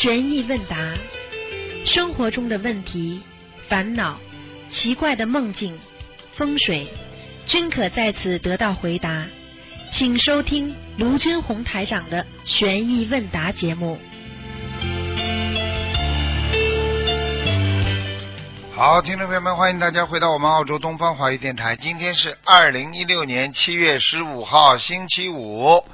悬疑问答，生活中的问题、烦恼、奇怪的梦境、风水，均可在此得到回答。请收听卢军红台长的悬疑问答节目。好，听众朋友们，欢迎大家回到我们澳洲东方华语电台。今天是二零一六年七月十五号，星期五，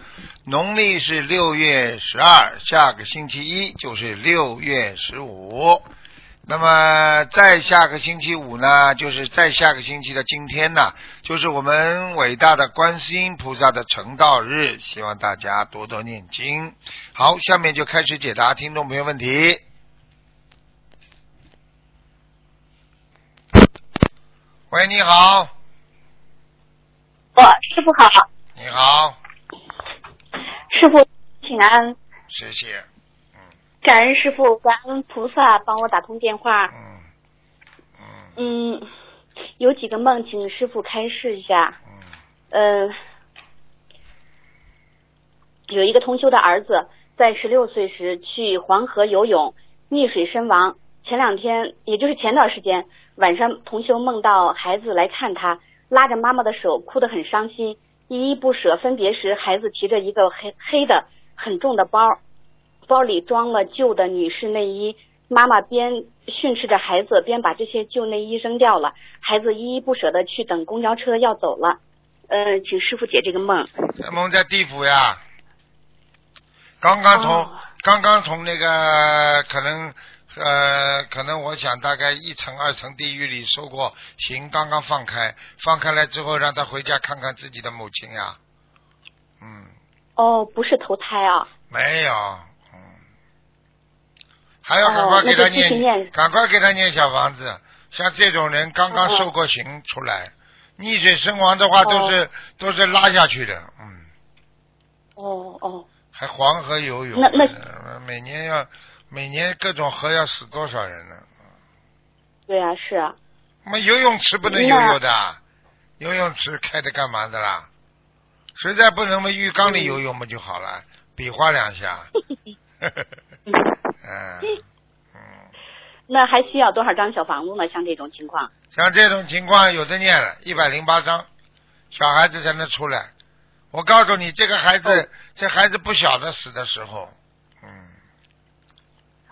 农历是六月十二，下个星期一就是六月十五。那么再下个星期五呢，就是再下个星期的今天呢，就是我们伟大的观世音菩萨的成道日，希望大家多多念经。好，下面就开始解答听众朋友问题。喂，你好，我，师傅好，你好，师傅请安，谢谢，感恩师傅，感恩菩萨帮我打通电话。嗯嗯嗯，有几个梦，请师傅开示一下。嗯嗯、有一个同修的儿子在十六岁时去黄河游泳，溺水身亡。前两天，也就是前段时间晚上，同修梦到孩子来看他，拉着妈妈的手，哭得很伤心，依依不舍。分别时，孩子提着一个黑黑的很重的包，包里装了旧的女士内衣。妈妈边训斥着孩子，边把这些旧内衣扔掉了。孩子依依不舍的去等公交车要走了。呃，请师傅解这个梦。这梦在地府呀，刚刚从、哦刚刚从那个可能呃可能我想大概一层二层地狱里受过刑，刚刚放开，放开来之后让他回家看看自己的母亲呀，嗯，哦，不是投胎啊。没有，嗯，还要赶快给他念赶快给他念小房子。像这种人刚刚受过刑出来，溺水身亡的话都是、都是拉下去的，嗯。哦哦，还黄河游泳，那那呃每年要每年各种河要死多少人呢？对啊，是啊。我们游泳池不能游那泳的，游泳池开的干嘛的啦？实在不能嘛，浴缸里嗯游泳不就好了？比划两下。嗯嗯，那还需要多少张小房子呢？像这种情况。像这种情况有的念了，一百零八张，小孩子才能出来。我告诉你，这个孩子，哦这孩子不晓得死的时候，嗯。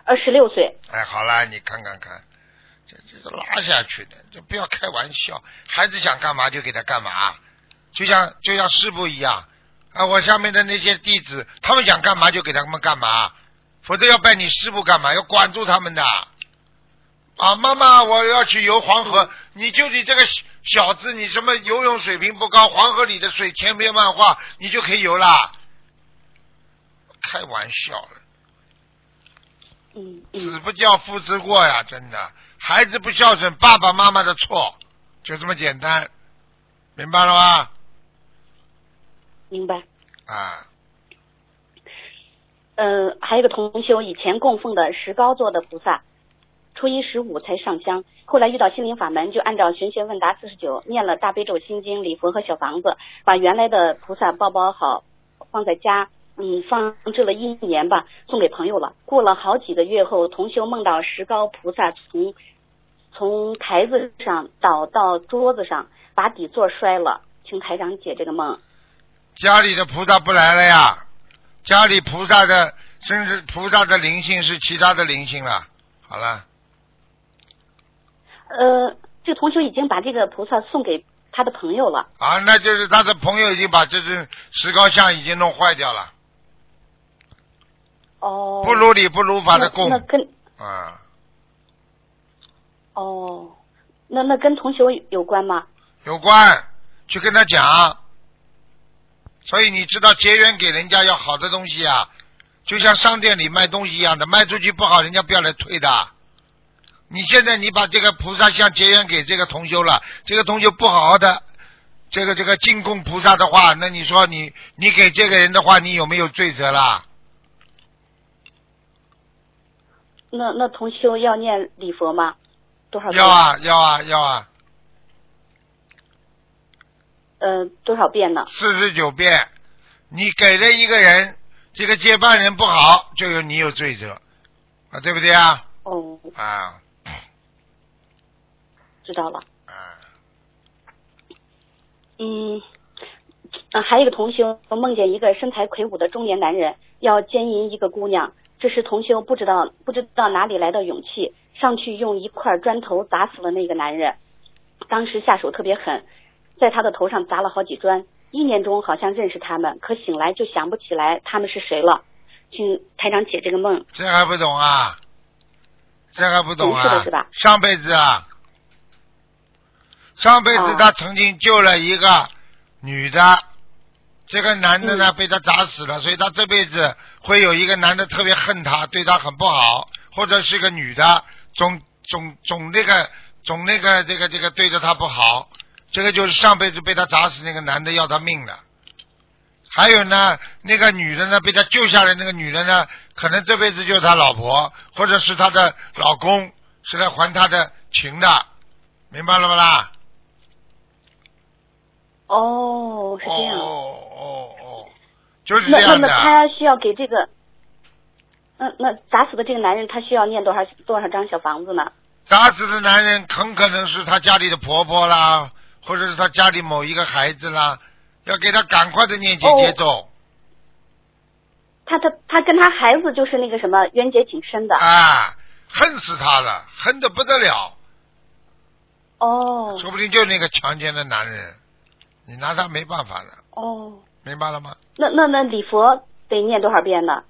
呃，十六岁。哎，好了，你看看看，这这是拉下去的，这不要开玩笑。孩子想干嘛就给他干嘛，就像就像师傅一样啊，我下面的那些弟子，他们想干嘛就给他们干嘛，否则要拜你师傅干嘛？要管住他们的。啊，妈妈，我要去游黄河，你就你这个小小子，你什么游泳水平不高，黄河里的水千变万化，你就可以游啦？开玩笑了。嗯子嗯。不教，父之过呀，真的。孩子不孝顺，爸爸妈妈的错，就这么简单，明白了吗？明白。啊，呃，还有一个同修以前供奉的石膏做的菩萨，初一十五才上香，后来遇到心灵法门，就按照玄学问答四十九念了大悲咒、心经、礼佛和小房子，把原来的菩萨包包好，放在家，嗯，放置了一年吧，送给朋友了。过了好几个月后，同修梦到石膏菩萨从从台子上倒到桌子上，把底座摔了，请台长解这个梦。家里的菩萨不来了呀，家里菩萨的甚至菩萨的灵性是其他的灵性了。好了，呃，这个同修已经把这个菩萨送给他的朋友了。啊，那就是他的朋友已经把这尊石膏像已经弄坏掉了，哦，不如理不如法的供那那跟啊，哦，那那跟同修有关吗？有关，去跟他讲。所以你知道结缘给人家要好的东西啊，就像商店里卖东西一样的，卖出去不好，人家不要来退的。你现在你把这个菩萨像结缘给这个同修了，这个同修不好好的这个这个进贡菩萨的话，那你说你你给这个人的话，你有没有罪责啦？那那同修要念礼佛吗？多少遍？要啊要啊要啊，呃，多少遍呢？四十九遍。你给了一个人，这个接班人不好，就有你有罪责。啊，对不对啊？哦，啊知道了。啊，嗯，呃还有一个同修梦见一个身材魁梧的中年男人要奸淫一个姑娘，这时同修不知道不知道哪里来的勇气，上去用一块砖头砸死了那个男人。当时下手特别狠，在他的头上砸了好几砖。意念中好像认识他们，可醒来就想不起来他们是谁了。请台长解这个梦。这还不懂啊？这还不懂啊的是吧？上辈子啊，上辈子哦他曾经救了一个女的，这个男的呢、被他砸死了，所以他这辈子会有一个男的特别恨他，对他很不好，或者是个女的，总总总那个总那个这个这个对着他不好，这个就是上辈子被他砸死那个男的要他命的。还有呢，那个女的呢，被他救下来那个女的呢，可能这辈子就是他老婆，或者是他的老公，是来还他的情的，明白了不啦？哦，是哦这样。哦哦哦，就是那那么这样的。他需要给这个，那那砸死的这个男人，他需要念多少多少张小房子呢？打死的男人很可能是他家里的婆婆啦，或者是他家里某一个孩子啦，要给他赶快的念姐姐咒、他他他跟他孩子就是那个什么冤结挺深的。啊，恨死他了，恨得不得了，哦说不定就是那个强奸的男人，你拿他没办法的，哦，明白了吗？那那那礼佛得念多少遍呢？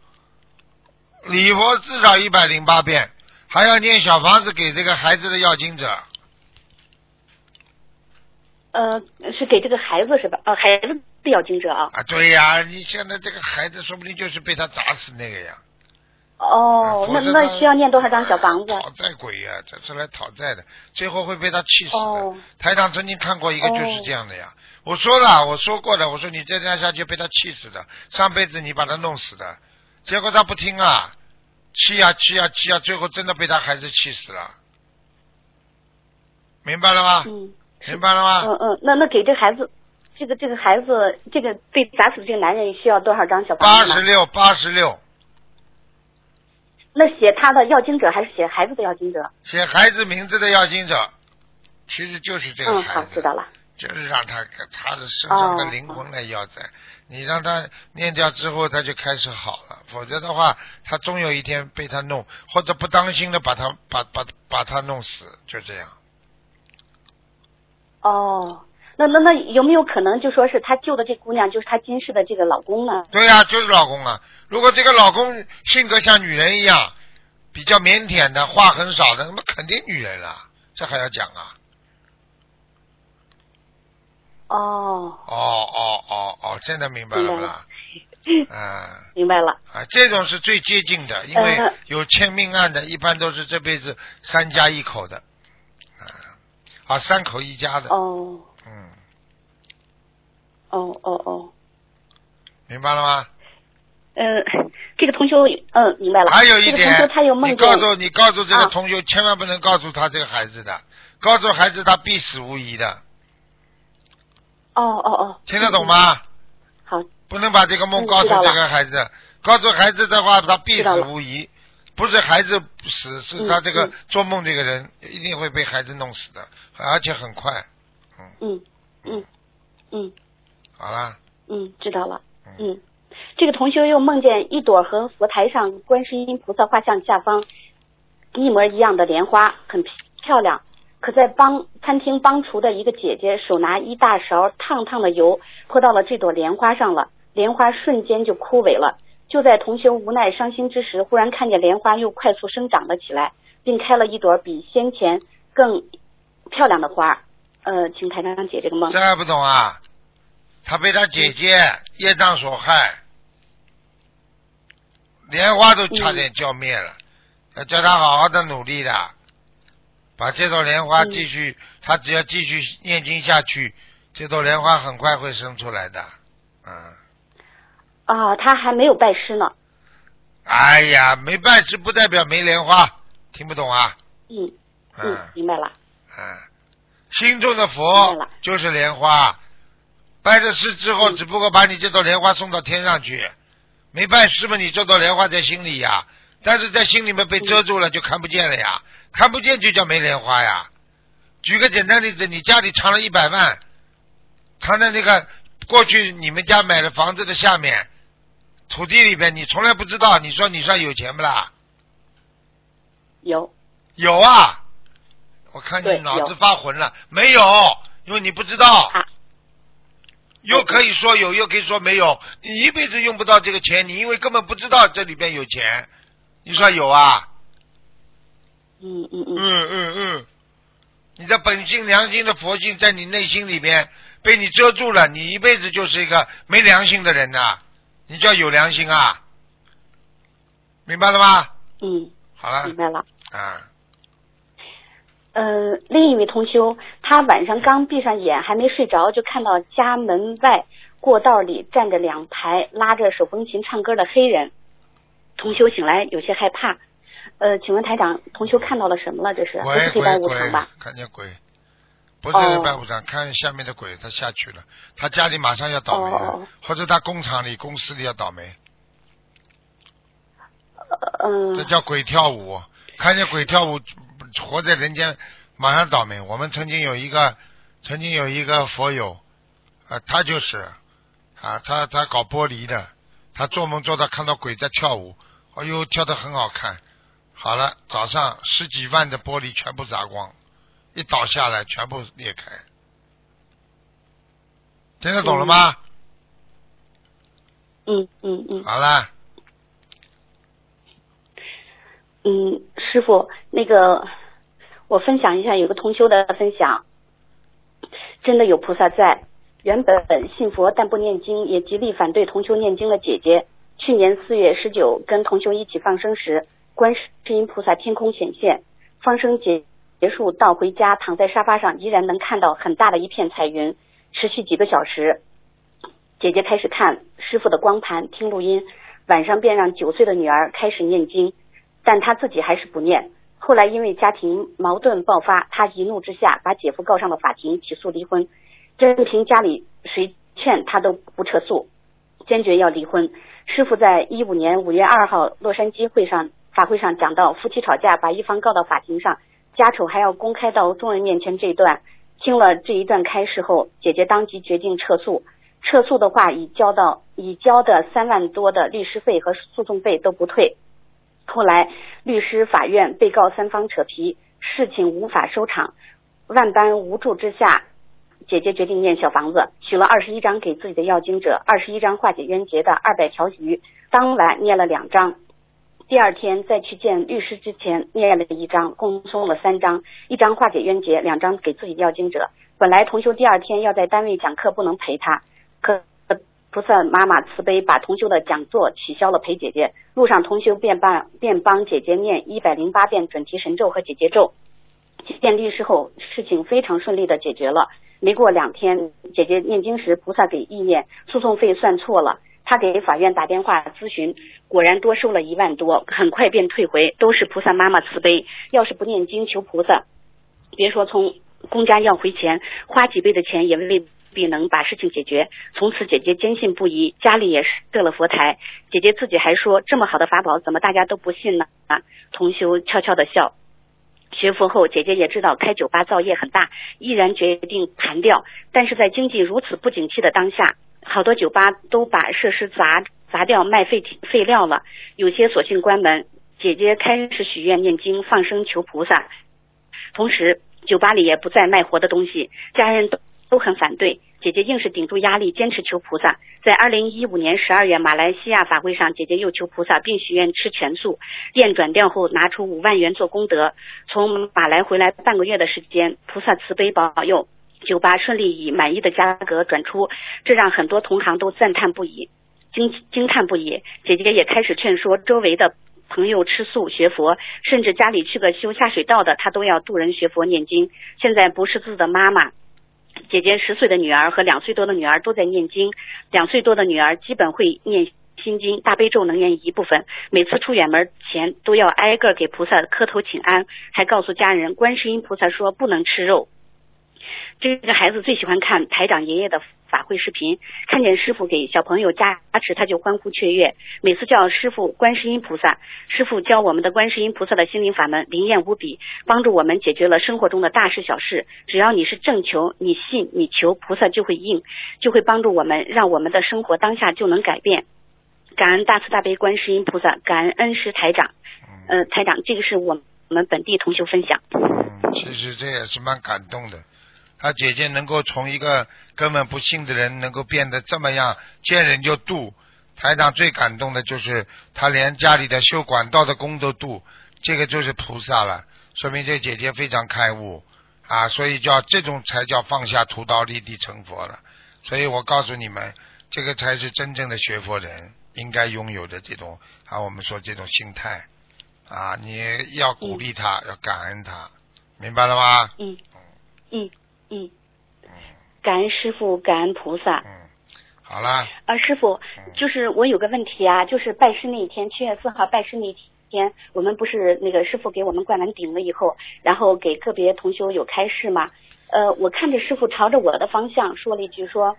礼佛至少一百零八遍，还要念小房子给这个孩子的要经者。呃，是给这个孩子是吧？呃，孩子的要经者啊。啊，对呀、你现在这个孩子说不定就是被他砸死那个呀。哦，那那需要念多少张小房子？讨债鬼呀、这是来讨债的，最后会被他气死的。哦台长曾经看过一个就是哦这样的呀。我说了，我说过的，我说你再这样下去被他气死的，上辈子你把他弄死的，结果他不听啊，气呀、气呀、气呀、最后真的被他孩子气死了，明白了吗？嗯明白了吗？嗯嗯，那那给这孩子，这个这个孩子，这个被砸死的这个男人需要多少张小房子呢？八十六，八十六，那写他的要经者还是写孩子的要经者？写孩子名字的要经者，其实就是这个嗯，孩子。好，知道了。就是让他他的身上的哦灵魂来要债，你让他念掉之后，他就开始好了，否则的话，他终有一天被他弄，或者不当心的把他把把把他弄死，就这样。哦，那那那有没有可能就说是他救的这姑娘就是他今世的这个老公呢？对呀、就是老公啊。如果这个老公性格像女人一样，比较腼腆的，话很少的，那么肯定女人了，这还要讲啊？哦，哦哦哦哦，现在明白了不啦？嗯。明白了。啊，这种是最接近的，因为呃有签命案的，一般都是这辈子三家一口的，啊，啊，三口一家的，哦。嗯，哦哦哦，明白了吗？嗯，这个同修，嗯，明白了。还有一这个同点修他有，梦你见告诉你告诉这个啊。同学，千万不能告诉他这个孩子的，告诉孩子他必死无疑的，哦哦哦，听得懂吗？好，不能把这个梦嗯告诉这个孩子，告诉孩子的话，他必死无疑。不是孩子死，是嗯他这个嗯做梦这个人一定会被孩子弄死的，而且很快。嗯，嗯嗯嗯。好啦，嗯，知道了。嗯，嗯，这个同学又梦见一朵和佛台上观世音菩萨画像下方一模一样的莲花，很漂亮。可在帮餐厅帮厨的一个姐姐手拿一大勺烫烫的油泼到了这朵莲花上了，莲花瞬间就枯萎了。就在同学无奈伤心之时，忽然看见莲花又快速生长了起来，并开了一朵比先前更漂亮的花。呃，请台长解这个梦。这还不懂啊？他被他姐姐业障所害，莲花都差点浇灭了。要叫他好好的努力的，把这朵莲花嗯继续，他只要继续念经下去，这朵莲花很快会生出来的。嗯，啊，他还没有拜师呢。哎呀，没拜师不代表没莲花，听不懂啊？嗯嗯嗯，明白了。嗯，心中的佛就是莲花，拜了师之后，嗯只不过把你这朵莲花送到天上去，没拜师嘛，你这朵莲花在心里呀，但是在心里面被遮住了，就看不见了呀，看不见就叫没莲花呀。举个简单例子，你家里藏了一百万，藏在那个过去你们家买的房子的下面土地里边，你从来不知道，你说你算有钱不啦？有有啊，我看你脑子发浑了，没有，因为你不知道。啊又可以说有，又可以说没有，你一辈子用不到这个钱，你因为根本不知道这里边有钱，你说有啊？嗯嗯嗯嗯嗯嗯，你的本性、良心的佛性在你内心里边被你遮住了，你一辈子就是一个没良心的人呐、你叫有良心啊？明白了吗？嗯，好了明白了。啊，呃，另一位同修，他晚上刚闭上眼，还没睡着，就看到家门外过道里站着两排拉着手风琴唱歌的黑人。同修醒来有些害怕。呃，请问台长，同修看到了什么了？这是不鬼是黑白鬼鬼无常吧？，看见鬼，不是哦黑白无常，看下面的鬼，他下去了，他家里马上要倒霉了，哦或者他工厂里、公司里要倒霉，呃嗯、这叫鬼跳舞。看见鬼跳舞，活在人间，马上倒霉。我们曾经有一个，曾经有一个佛友，啊，他就是，啊，他他搞玻璃的，他做梦做到看到鬼在跳舞，哎呦，跳的很好看。好了，早上十几万的玻璃全部砸光，一倒下来全部裂开。听得懂了吗？嗯嗯嗯好了，嗯，师傅，那个我分享一下有个同修的分享，真的有菩萨在。原本信佛但不念经，也极力反对同修念经的姐姐，去年四月十九跟同修一起放生时，观世音菩萨天空显现，放生结结束到回家，躺在沙发上依然能看到很大的一片彩云，持续几个小时。姐姐开始看师傅的光盘，听录音，晚上便让九岁的女儿开始念经，但她自己还是不念。后来因为家庭矛盾爆发，她一怒之下把姐夫告上了法庭，起诉离婚。任凭家里谁劝她都不撤诉，坚决要离婚。师傅在一五年五月二号洛杉矶会上法会上讲到，夫妻吵架把一方告到法庭上，家丑还要公开到众人面前这一段。听了这一段开示后，姐姐当即决定撤诉。撤诉的话，已交到已交的三万多的律师费和诉讼费都不退。后来律师、法院、被告三方扯皮，事情无法收场。万般无助之下，姐姐决定念小房子，取了二十一张给自己的要经者，二十一张化解冤结的二百条鱼。当晚念了两张，第二天再去见律师之前念了一张，共送了三张，一张化解冤结，两张给自己要经者。本来同修第二天要在单位讲课，不能陪他，可菩萨妈妈慈悲，把同修的讲座取消了，陪姐姐。路上同修便帮便帮姐姐念一百零八遍准提神咒和姐姐咒。见律师后，事情非常顺利的解决了。没过两天，姐姐念经时，菩萨给意念，诉讼费算错了。她给法院打电话咨询，果然多收了一万多，很快便退回，都是菩萨妈妈慈悲。要是不念经求菩萨，别说从公家要回钱，花几倍的钱也未必能把事情解决。从此，姐姐坚信不疑，家里也是设了佛台。姐姐自己还说，这么好的法宝，怎么大家都不信呢？啊，同修悄悄的笑。学佛后，姐姐也知道开酒吧造业很大，毅然决定盘掉。但是在经济如此不景气的当下，好多酒吧都把设施砸砸掉卖废废料了，有些索性关门。姐姐开始许愿念经放生求菩萨，同时酒吧里也不再卖活的东西，家人都都很反对。姐姐硬是顶住压力，坚持求菩萨。在二零一五年十二月马来西亚法会上，姐姐又求菩萨，并许愿吃全素。店转掉后，拿出五万元做功德。从马来回来半个月的时间，菩萨慈悲保佑，酒吧顺利以满意的价格转出，这让很多同行都赞叹不已，惊惊叹不已。姐姐也开始劝说周围的朋友吃素学佛，甚至家里去个修下水道的，她都要渡人学佛念经。现在不识字的妈妈。姐姐十岁的女儿和两岁多的女儿都在念经，两岁多的女儿基本会念心经、大悲咒能念一部分。每次出远门前都要挨个给菩萨磕头请安，还告诉家人，观世音菩萨说不能吃肉。这个孩子最喜欢看台长爷爷的法会视频，看见师傅给小朋友加持，他就欢呼雀跃。每次叫师傅观世音菩萨，师傅教我们的观世音菩萨的心灵法门灵验无比，帮助我们解决了生活中的大事小事。只要你是正求，你信，你求，菩萨就会应，就会帮助我们，让我们的生活当下就能改变。感恩大慈大悲观世音菩萨，感恩恩师台长。呃，台长，这个是我们本地同学分享。嗯，其实这也是蛮感动的。他姐姐能够从一个根本不信的人，能够变得这么样，见人就渡。台长最感动的就是他连家里的修管道的工都渡，这个就是菩萨了，说明这姐姐非常开悟啊，所以叫这种才叫放下屠刀立地成佛了。所以我告诉你们，这个才是真正的学佛人应该拥有的这种啊，我们说这种心态啊，你要鼓励他，要感恩他，明白了吗？嗯嗯嗯，感恩师傅，感恩菩萨。嗯，好啦，啊，师傅，就是我有个问题啊，就是拜师那一天，七月四号拜师那一天，我们不是那个师傅给我们灌完顶了以后，然后给个别同修有开示吗？呃，我看着师傅朝着我的方向说了一句说，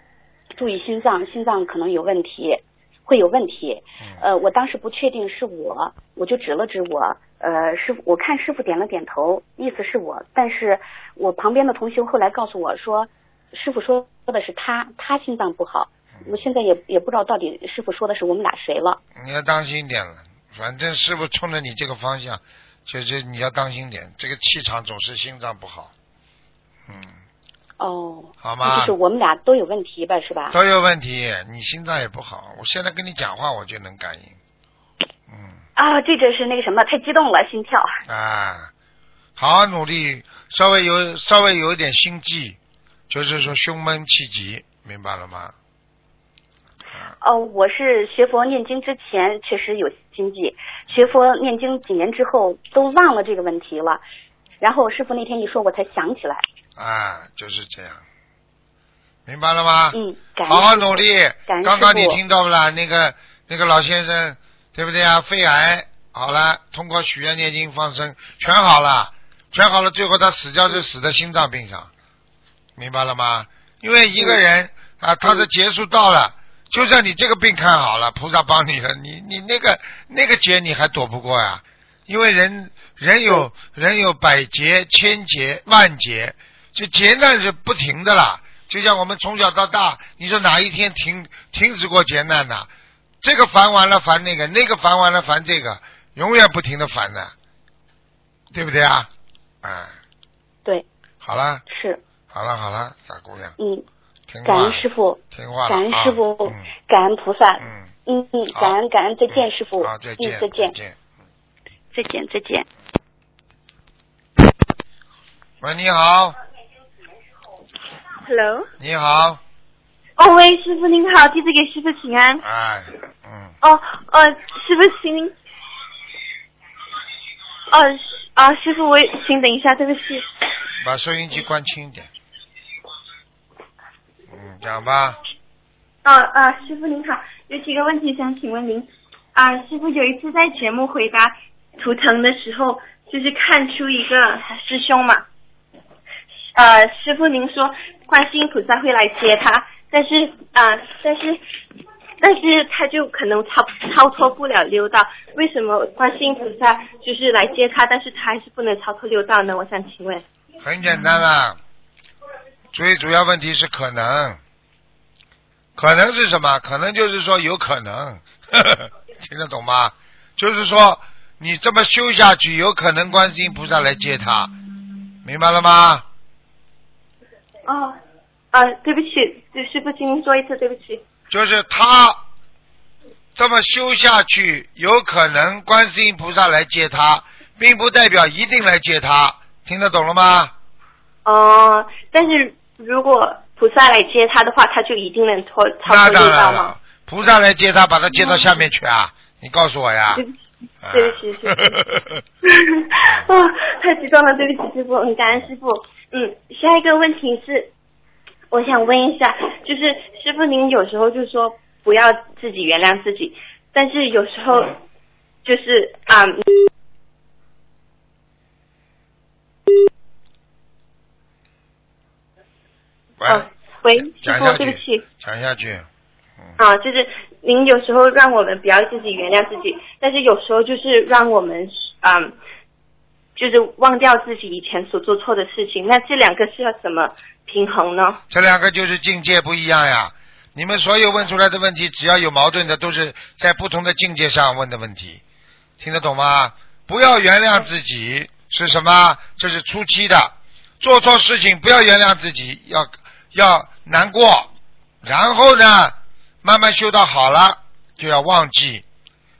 注意心脏，心脏可能有问题，会有问题。呃，我当时不确定是我，我就指了指我，呃，师傅，我看师傅点了点头，意思是我，但是我旁边的同学后来告诉我说，师傅说说的是他，他心脏不好。我现在也也不知道到底师傅说的是我们俩谁了。你要当心点了，反正师傅冲着你这个方向，就是你要当心点，这个气场总是心脏不好。嗯，哦，好吗就是我们俩都有问题吧，是吧？都有问题，你心脏也不好。我现在跟你讲话，我就能感应。嗯，啊，这真是那个什么，太激动了，心跳。啊，好好努力，稍微有稍微有一点心悸，就是说胸闷气急，明白了吗？啊，哦，我是学佛念经之前确实有心悸，学佛念经几年之后都忘了这个问题了。然后师傅那天一说，我才想起来。啊，就是这样，明白了吗？嗯，感好好努力。感刚刚你听到不啦？那个那个老先生，对不对啊？肺癌好了，通过许愿、念经、放生，全好了，全好了。最后他死掉就死在心脏病上，明白了吗？因为一个人啊，他的劫数到了，就算你这个病看好了，菩萨帮你了，你你那个那个劫你还躲不过呀？因为人人有人有百劫、千劫、万劫，就劫难是不停的啦。就像我们从小到大，你说哪一天停停止过劫难呐？这个烦完了烦那个，那个烦完了烦这个，永远不停的烦的，对不对啊？哎，对，好了，是，好了，好了，傻姑娘，嗯，听话感恩，师傅，听话感恩啊师傅，嗯。感恩菩萨。嗯，嗯嗯，感恩感恩，再见，师傅。好，再见，嗯，再见，见。再见，再见。喂，你好，Hello，你好，哦喂，师傅您好，弟子给师傅请安。哎，嗯，哦呃，师傅请您，哦是啊，师傅我请等一下，对不起。把收音机关轻一点。嗯，讲吧。啊啊，师傅您好，有几个问题想请问您。啊，师傅有一次在节目回答图腾的时候，就是看出一个师兄嘛。呃，师傅您说观世音菩萨会来接他，但是啊、但是但是他就可能超超脱不了六道，为什么观世音菩萨就是来接他，但是他还是不能超脱六道呢？我想请问。很简单啦，最主要问题是可能，可能是什么？可能就是说有可能，听得懂吗？就是说你这么修下去，有可能观世音菩萨来接他，明白了吗？哦，啊，对不起，对师傅，请您说一次，对不起。就是他这么修下去，有可能观世音菩萨来接他，并不代表一定来接他，听得懂了吗？哦，但是如果菩萨来接他的话，他就一定能脱脱了吗？，菩萨来接他，把他接到下面去啊！你告诉我呀。对不起，啊对不起，师傅。哦，太激动了，对不起，师傅，很，感恩师傅。嗯，下一个问题是，我想问一下，就是师傅您有时候就说不要自己原谅自己，但是有时候就是啊。嗯喂，哦喂，师傅讲下，去对不起。讲下去。啊，就是您有时候让我们不要自己原谅自己，但是有时候就是让我们嗯，就是忘掉自己以前所做错的事情。那这两个是要怎么平衡呢？这两个就是境界不一样呀。你们所有问出来的问题，只要有矛盾的，都是在不同的境界上问的问题，听得懂吗？不要原谅自己是什么？这是初期的，做错事情不要原谅自己，要要难过，然后呢，慢慢修到好了，就要忘记，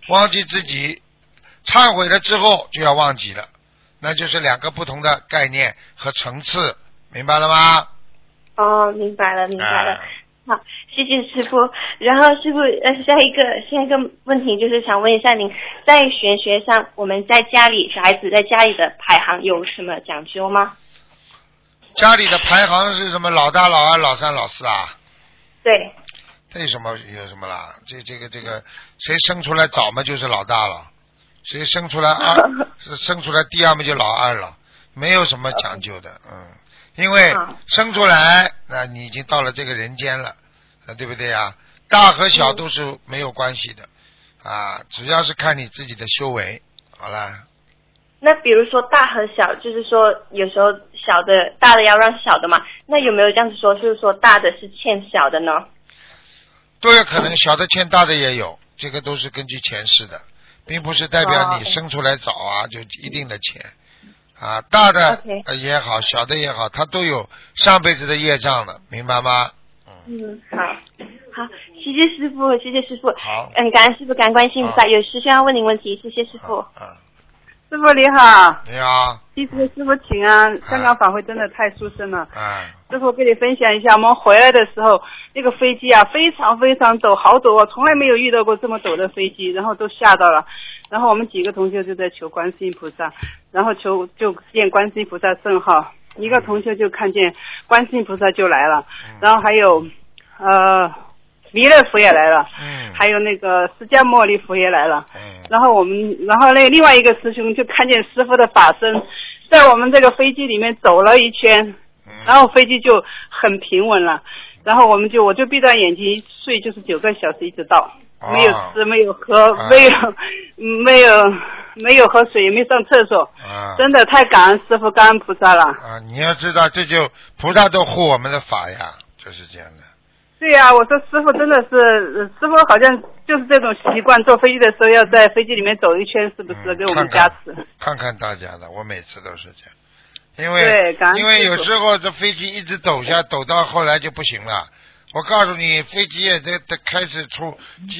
忘记自己，忏悔了之后就要忘记了，那就是两个不同的概念和层次，明白了吗？哦，明白了，明白了。啊好，谢谢师傅。然后师傅，呃，下一个下一个问题就是想问一下您，在玄学上，我们在家里小孩子在家里的排行有什么讲究吗？家里的排行是什么？老大、老二、老三、老四啊？对，这有什么有什么啦？这这个这个，谁生出来早嘛就是老大了，谁生出来二 是生出来第二嘛就老二了，没有什么讲究的，嗯，因为生出来，那你已经到了这个人间了，啊，对不对啊？大和小都是没有关系的，啊，主要是看你自己的修为，好啦，那比如说大和小，就是说有时候小的大的要让小的嘛，那有没有这样子说，就是说大的是欠小的呢？都有可能，小的欠大的也有，这个都是根据前世的，并不是代表哦你生出来早啊就一定的钱啊，大的也好，小的也好，他都有上辈子的业障了，明白吗？嗯，嗯，好，好，谢谢师傅，谢谢师傅。好，嗯，感恩师傅，感恩观世音菩萨。有事需要问您问题，谢谢师傅。啊，师傅你好，你好，弟子师傅请安。香港法会真的太殊胜了，哎，师傅跟你分享一下，我们回来的时候，那个飞机啊非常非常陡，好陡啊，从来没有遇到过这么陡的飞机，然后都吓到了。然后我们几个同学就在求观世音菩萨，然后求就见观世音菩萨圣号，一个同学就看见观世音菩萨就来了，然后还有呃弥勒佛也来了，嗯，还有那个释迦牟尼佛也来了。嗯，然后我们，然后那另外一个师兄就看见师傅的法身在我们这个飞机里面走了一圈，嗯然后飞机就很平稳了。然后我们就我就闭上眼睛一睡，就是九个小时一直到，哦没有吃，没有喝，啊没有没有没有喝水，也没上厕所，啊，真的太感恩师傅，感恩菩萨了。啊，你要知道，这就菩萨都护我们的法呀，就是这样的。对呀、我说师傅真的是，呃师傅好像就是这种习惯，坐飞机的时候要在飞机里面走一圈，是不是嗯给我们加持？看看大家的，我每次都是这样，因为因为有时候这飞机一直抖下，抖到后来就不行了。我告诉你，飞机也在在开始出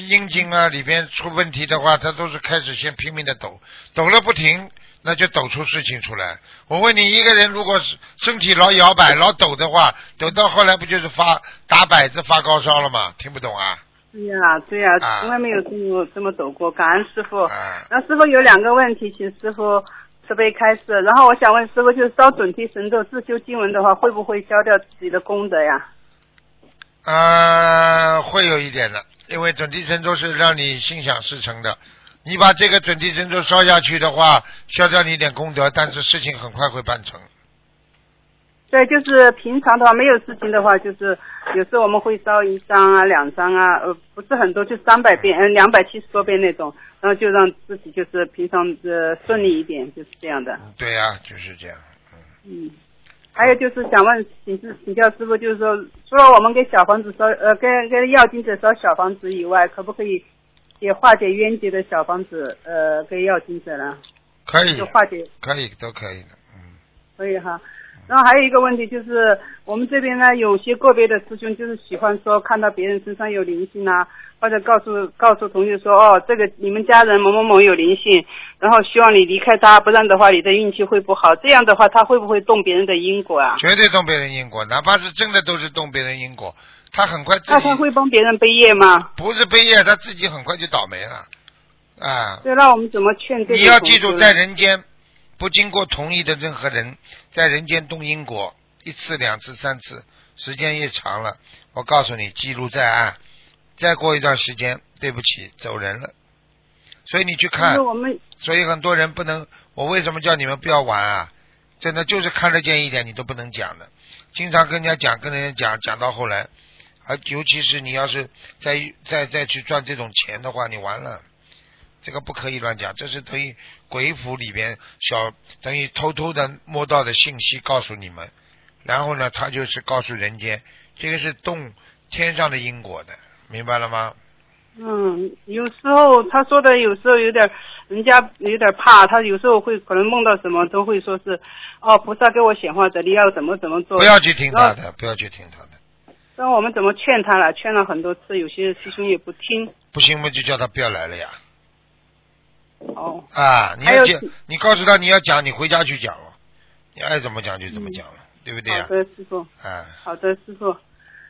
阴茎啊里边出问题的话，它都是开始先拼命的抖，抖了不停，那就抖出事情出来。我问你，一个人如果是身体老摇摆、老抖的话，抖到后来不就是发打摆子、发高烧了吗？听不懂啊？对呀、对呀、啊从来没有这么这么抖过，感恩师傅。啊，然后师傅有两个问题，请师傅慈悲开示。然后我想问师傅，就是烧准提神咒自修经文的话，会不会消掉自己的功德呀？呃，会有一点的，因为准提神咒是让你心想事成的。你把这个准提神咒烧下去的话，消掉你一点功德，但是事情很快会办成。对，就是平常的话，没有事情的话，就是有时候我们会烧一张啊、两张啊，呃，不是很多，就三百遍，嗯，两百七十多遍那种，然后就让自己就是平常呃顺利一点，就是这样的。嗯对呀、就是这样。嗯，还有就是想问请示请教师傅，就是说，除了我们给小房子烧呃跟跟药经者烧小房子以外，可不可以也化解冤结的小房子呃给要金者了？可以就，化解可以，都可以的。嗯，可以哈。然后还有一个问题就是，我们这边呢，有些个别的师兄就是喜欢说看到别人身上有灵性啊，或者告诉告诉同学说，哦，这个你们家人某某某有灵性，然后希望你离开他，不然的话你的运气会不好。这样的话，他会不会动别人的因果啊？绝对动别人因果，哪怕是真的都是动别人因果，他很快自己那他会帮别人背业吗？不是背业，他自己很快就倒霉了。啊，对，那我们怎么劝这？你要记住，在人间不经过同意的任何人，在人间动因果一次、两次、三次，时间一长了，我告诉你，记录在案。再过一段时间，对不起，走人了。所以你去就看是，我们所以很多人不能。我为什么叫你们不要玩啊？真的就是看得见一点，你都不能讲的。经常跟人家讲，跟人家讲，讲到后来，而尤其是你要是再再再去赚这种钱的话，你完了。这个不可以乱讲，这是等于鬼府里边小等于偷偷的摸到的信息告诉你们，然后呢，他就是告诉人间，这个是动天上的因果的，明白了吗？嗯，有时候他说的有时候有点，人家有点怕，他有时候会可能梦到什么都会说是，哦，菩萨给我显化的，你要怎么怎么做。不要去听他的，不要去听他的。那我们怎么劝他了？劝了很多次，有些师兄也不听。不行嘛，就叫他不要来了呀。哦。啊，你要讲，你告诉他你要讲，你回家去讲了，你爱怎么讲就怎么讲了，对不对呀？好的，师傅。啊。好的，师傅。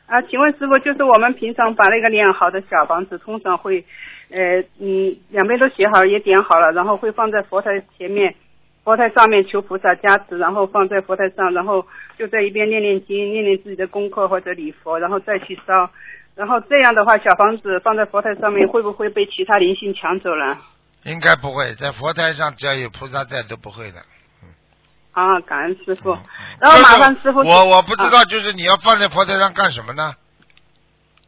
啊，请问师傅，就是我们平常把那个练好的小房子，通常会，呃，嗯，两边都写好也点好了，然后会放在佛台前面，佛台上面求菩萨加持，然后放在佛台上，然后就在一边念念经，念念自己的功课或者礼佛，然后再去烧。然后这样的话，小房子放在佛台上面，会不会被其他灵性抢走了？应该不会，在佛台上只要有菩萨在都不会的。嗯。啊，感恩师傅。然后麻烦师傅。我我不知道，就是你要放在佛台上干什么呢？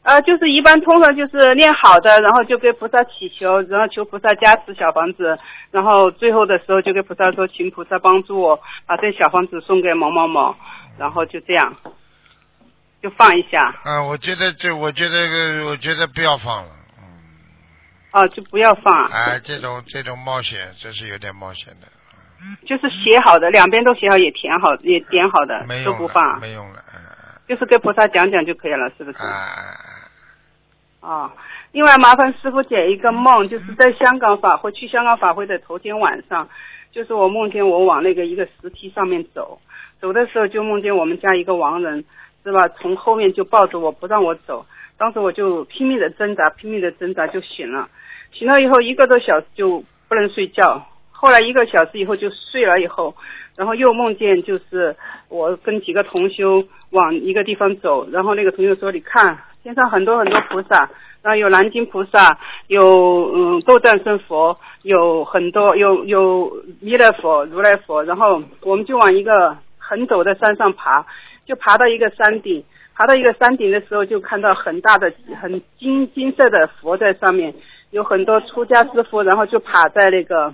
呃，就是一般通常就是念好的，然后就给菩萨祈求，然后求菩萨加持小房子，然后最后的时候就给菩萨说，请菩萨帮助我把这小房子送给某某某，然后就这样，就放一下。啊，我觉得这，我觉得，我觉得不要放了。哦，就不要放。哎，这种这种冒险，这是有点冒险的。就是写好的，两边都写好，也填好，也点好的，都不放。没用了。就是给菩萨讲讲就可以了，是不是？啊。啊，另外麻烦师傅解一个梦，就是在香港法会去香港法会的头天晚上，就是我梦见我往那个一个石梯上面走，走的时候就梦见我们家一个亡人，是吧？从后面就抱着我不让我走，当时我就拼命的挣扎，拼命的挣扎就醒了。醒了以后一个多小时就不能睡觉，后来一个小时以后就睡了以后，然后又梦见就是我跟几个同修往一个地方走，然后那个同学说：“你看天上很多很多菩萨，然后有南京菩萨，有嗯斗战胜佛，有很多有有弥勒佛、如来佛，然后我们就往一个很陡的山上爬，就爬到一个山顶，爬到一个山顶的时候就看到很大的很金金色的佛在上面。”有很多出家师傅，然后就趴在那个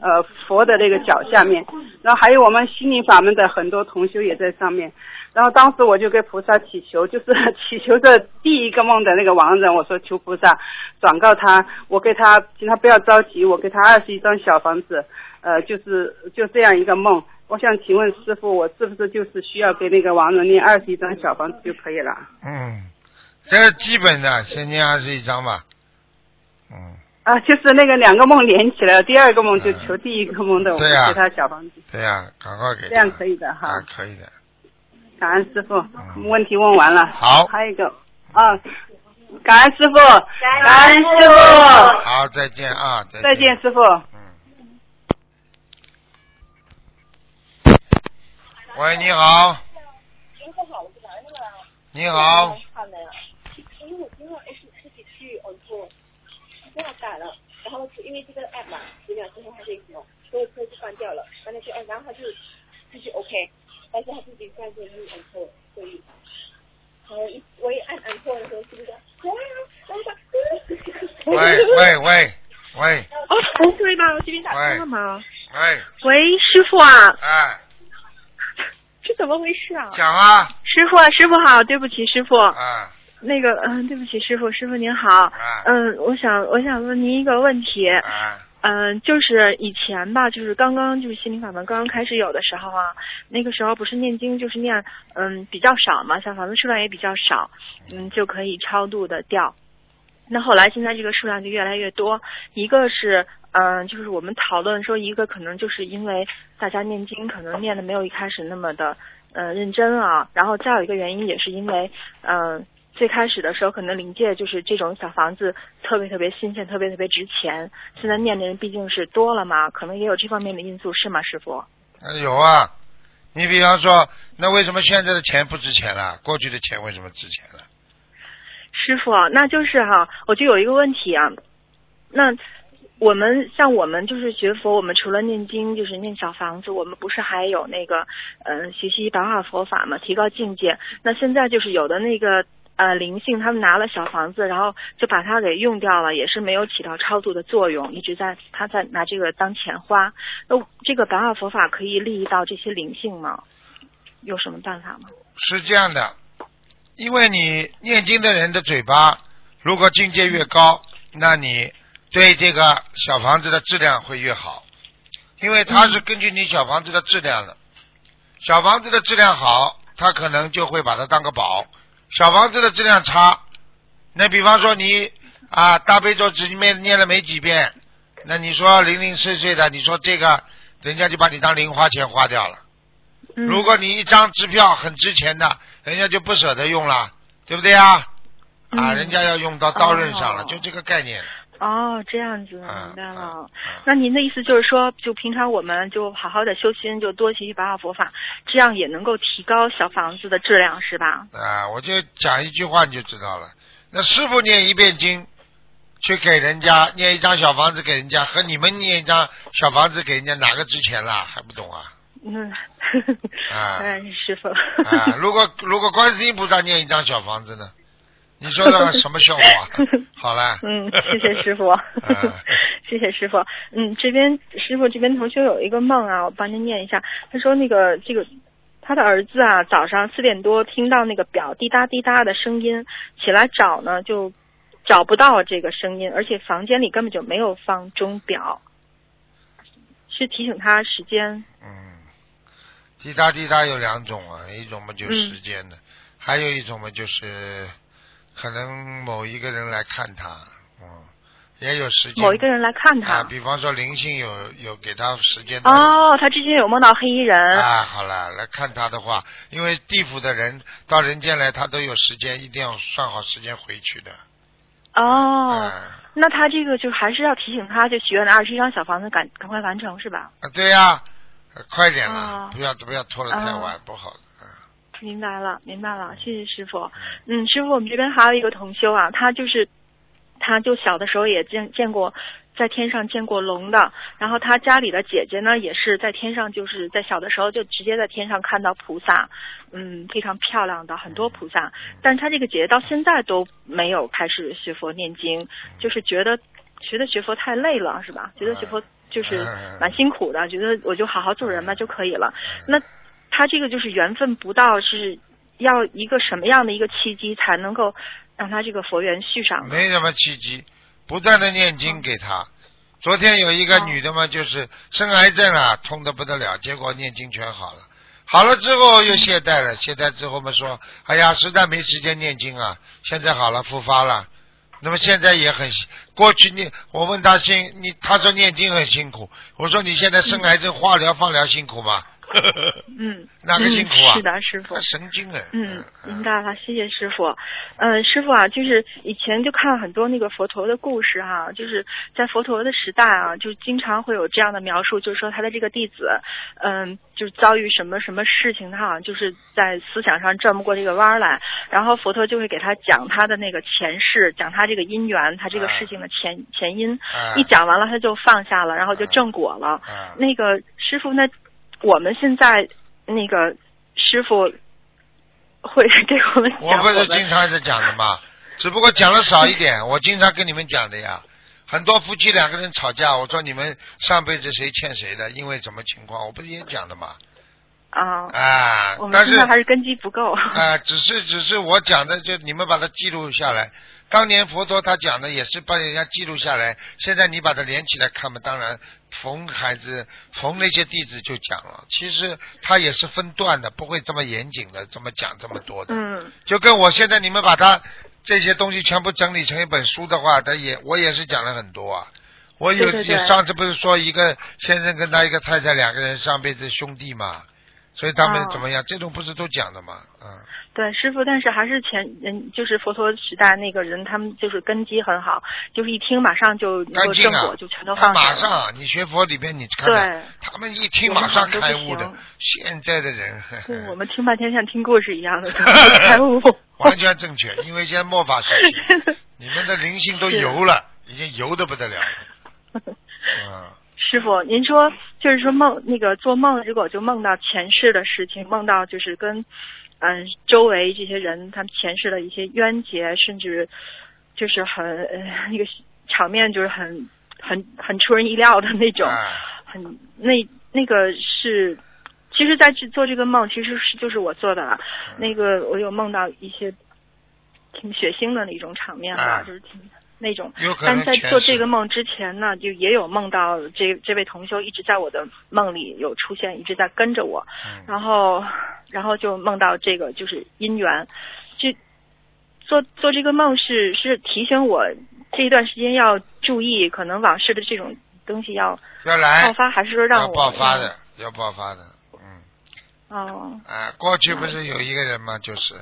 呃佛的那个脚下面，然后还有我们心灵法门的很多同修也在上面，然后当时我就给菩萨祈求，就是 祈求着第一个梦的那个亡人，我说求菩萨转告他，我给他请他不要着急，我给他二十一张小房子，呃，就是就这样一个梦。我想请问师傅，我是不是就是需要给那个亡人念二十一张小房子就可以了？嗯，这是基本的，先念二十一张吧。嗯啊，就是那个两个梦连起来，第二个梦就求第一个梦的，我们给他小房子。对呀，赶快给。这样可以的哈。啊，可以的。感恩师傅，问题问完了。好。还有一个啊，感恩师傅，感恩师傅。好，再见啊，再见。再见，师傅。嗯。喂，你好。你好。然后因为这个 app 嘛，十秒之后它就什么，所有车就关掉了，关掉去，然后他就继续 OK，但是他自己在这里按错，所以，好一我一按按错的时候，是不是？喂喂喂喂！哦，不会吧？我这边打通了吗？喂。喂，师傅啊。哎。这怎么回事啊？讲啊。师傅，师傅好，对不起，师傅。啊。那个，嗯，对不起，师傅，师傅您好，嗯，我想，我想问您一个问题，嗯，就是以前吧，就是刚刚就是心灵法门刚刚开始有的时候啊，那个时候不是念经就是念，嗯，比较少嘛，小房子数量也比较少，嗯，就可以超度的掉。那后来现在这个数量就越来越多，一个是，嗯，就是我们讨论说，一个可能就是因为大家念经可能念的没有一开始那么的，呃，认真啊，然后再有一个原因也是因为，嗯。最开始的时候，可能临界就是这种小房子特别特别新鲜，特别特别值钱。现在念的人毕竟是多了嘛，可能也有这方面的因素，是吗，师傅？有啊，你比方说，那为什么现在的钱不值钱了？过去的钱为什么值钱了？师傅，那就是哈，我就有一个问题啊，那我们像我们就是学佛，我们除了念经就是念小房子，我们不是还有那个呃学习白话佛法嘛，提高境界。那现在就是有的那个呃灵性，他们拿了小房子，然后就把它给用掉了，也是没有起到超度的作用，一直在他在拿这个当钱花。那这个白话佛法可以利益到这些灵性吗？有什么办法吗？是这样的，因为你念经的人的嘴巴，如果境界越高，那你对这个小房子的质量会越好，因为它是根据你小房子的质量的。小房子的质量好，他可能就会把它当个宝；小房子的质量差，那比方说你啊大悲咒只念念了没几遍，那你说零零碎碎的，你说这个人家就把你当零花钱花掉了。如果你一张支票很值钱的，人家就不舍得用了，对不对啊？啊，人家要用到刀刃上了，就这个概念。哦，这样子，明白了。那您的意思就是说，就平常我们就好好的修心，就多学习白话佛法，这样也能够提高小房子的质量，是吧？啊，我就讲一句话你就知道了。那师傅念一遍经，去给人家念一张小房子给人家，和你们念一张小房子给人家，哪个值钱啦？还不懂啊？嗯，啊，师傅。啊，如果如果观世音菩萨念一张小房子呢？你说的什么效果？好了。嗯，谢谢师傅。谢谢师傅。嗯，这边师傅这边同学有一个梦啊，我帮您念一下。他说那个这个他的儿子啊，早上四点多听到那个表滴答滴答的声音，起来找呢就找不到这个声音，而且房间里根本就没有放钟表，是提醒他时间。嗯，滴答滴答有两种啊，一种嘛就是时间的，还有一种嘛就是。可能某一个人来看他，嗯，也有时间。某一个人来看他，比方说灵性有有给他时间。哦，他之前有梦到黑衣人。啊，好了，来看他的话，因为地府的人到人间来，他都有时间，一定要算好时间回去的。哦，那他这个就还是要提醒他，就许愿的二十一张小房子赶赶快完成是吧？啊，对呀，快点了，不要不要拖得太晚，不好。明白了，明白了，谢谢师傅。嗯，师傅，我们这边还有一个同修啊，他就是，他就小的时候也见见过，在天上见过龙的。然后他家里的姐姐呢，也是在天上，就是在小的时候就直接在天上看到菩萨，嗯，非常漂亮的很多菩萨。但是他这个姐姐到现在都没有开始学佛念经，就是觉得觉得学佛太累了，是吧？觉得学佛就是蛮辛苦的，觉得我就好好做人嘛就可以了。那。他这个就是缘分不到，是要一个什么样的一个契机才能够让他这个佛缘续上？没什么契机，不断的念经给他。昨天有一个女的嘛，就是生癌症啊，痛的不得了，结果念经全好了。好了之后又懈怠了，懈怠之后嘛说，哎呀，实在没时间念经啊。现在好了，复发了。那么现在也很过去念，我问他辛你，他说念经很辛苦。我说你现在生癌症，化疗放疗辛苦吗？嗯，哪个辛苦啊？是的，师傅。神经哎！嗯，明白了，谢谢师傅。嗯，师傅啊，就是以前就看了很多那个佛陀的故事哈，就是在佛陀的时代啊，就经常会有这样的描述，就是说他的这个弟子，嗯，就是遭遇什么什么事情，他好像就是在思想上转不过这个弯来，然后佛陀就会给他讲他的那个前世，讲他这个因缘，他这个事情的前前因，一讲完了他就放下了，然后就正果了。那个师傅那。我们现在那个师傅会给我们讲。我不是经常是讲的吗？只不过讲的少一点。我经常跟你们讲的呀。很多夫妻两个人吵架，我说你们上辈子谁欠谁的，因为什么情况，我不是也讲的吗？啊。啊。我们现在还是根基不够。啊，只是只是我讲的，就你们把它记录下来。当年佛陀他讲的也是把人家记录下来，现在你把它连起来看嘛，当然逢孩子逢那些弟子就讲了。其实他也是分段的，不会这么严谨的这么讲这么多的。嗯。就跟我现在你们把它这些东西全部整理成一本书的话，他也我也是讲了很多啊。我有有上次不是说一个先生跟他一个太太两个人上辈子兄弟嘛，所以他们怎么样？这种不是都讲的嘛，嗯。对，师傅，但是还是前嗯，就是佛陀时代那个人，他们就是根基很好，就是一听马上就能够正果，就全都放马上，你学佛里边你看对，他们一听马上开悟的。现在的人，我们听半天像听故事一样的开悟。完全正确，因为现在末法时期，你们的灵性都油了，已经油的不得了。嗯。师傅，您说就是说梦那个做梦，如果就梦到前世的事情，梦到就是跟嗯周围这些人他们前世的一些冤结，甚至就是很那个场面就是很很很出人意料的那种，很那那个是，其实，在做这个梦，其实是就是我做的了。那个我有梦到一些挺血腥的那种场面吧，就是挺。那种，但在做这个梦之前呢，就也有梦到这这位同修一直在我的梦里有出现，一直在跟着我，然后然后就梦到这个就是姻缘，就做做这个梦是是提醒我这一段时间要注意，可能往事的这种东西要要来。爆发，还是说让我爆发的要爆发的，嗯，哦，哎，过去不是有一个人吗？就是。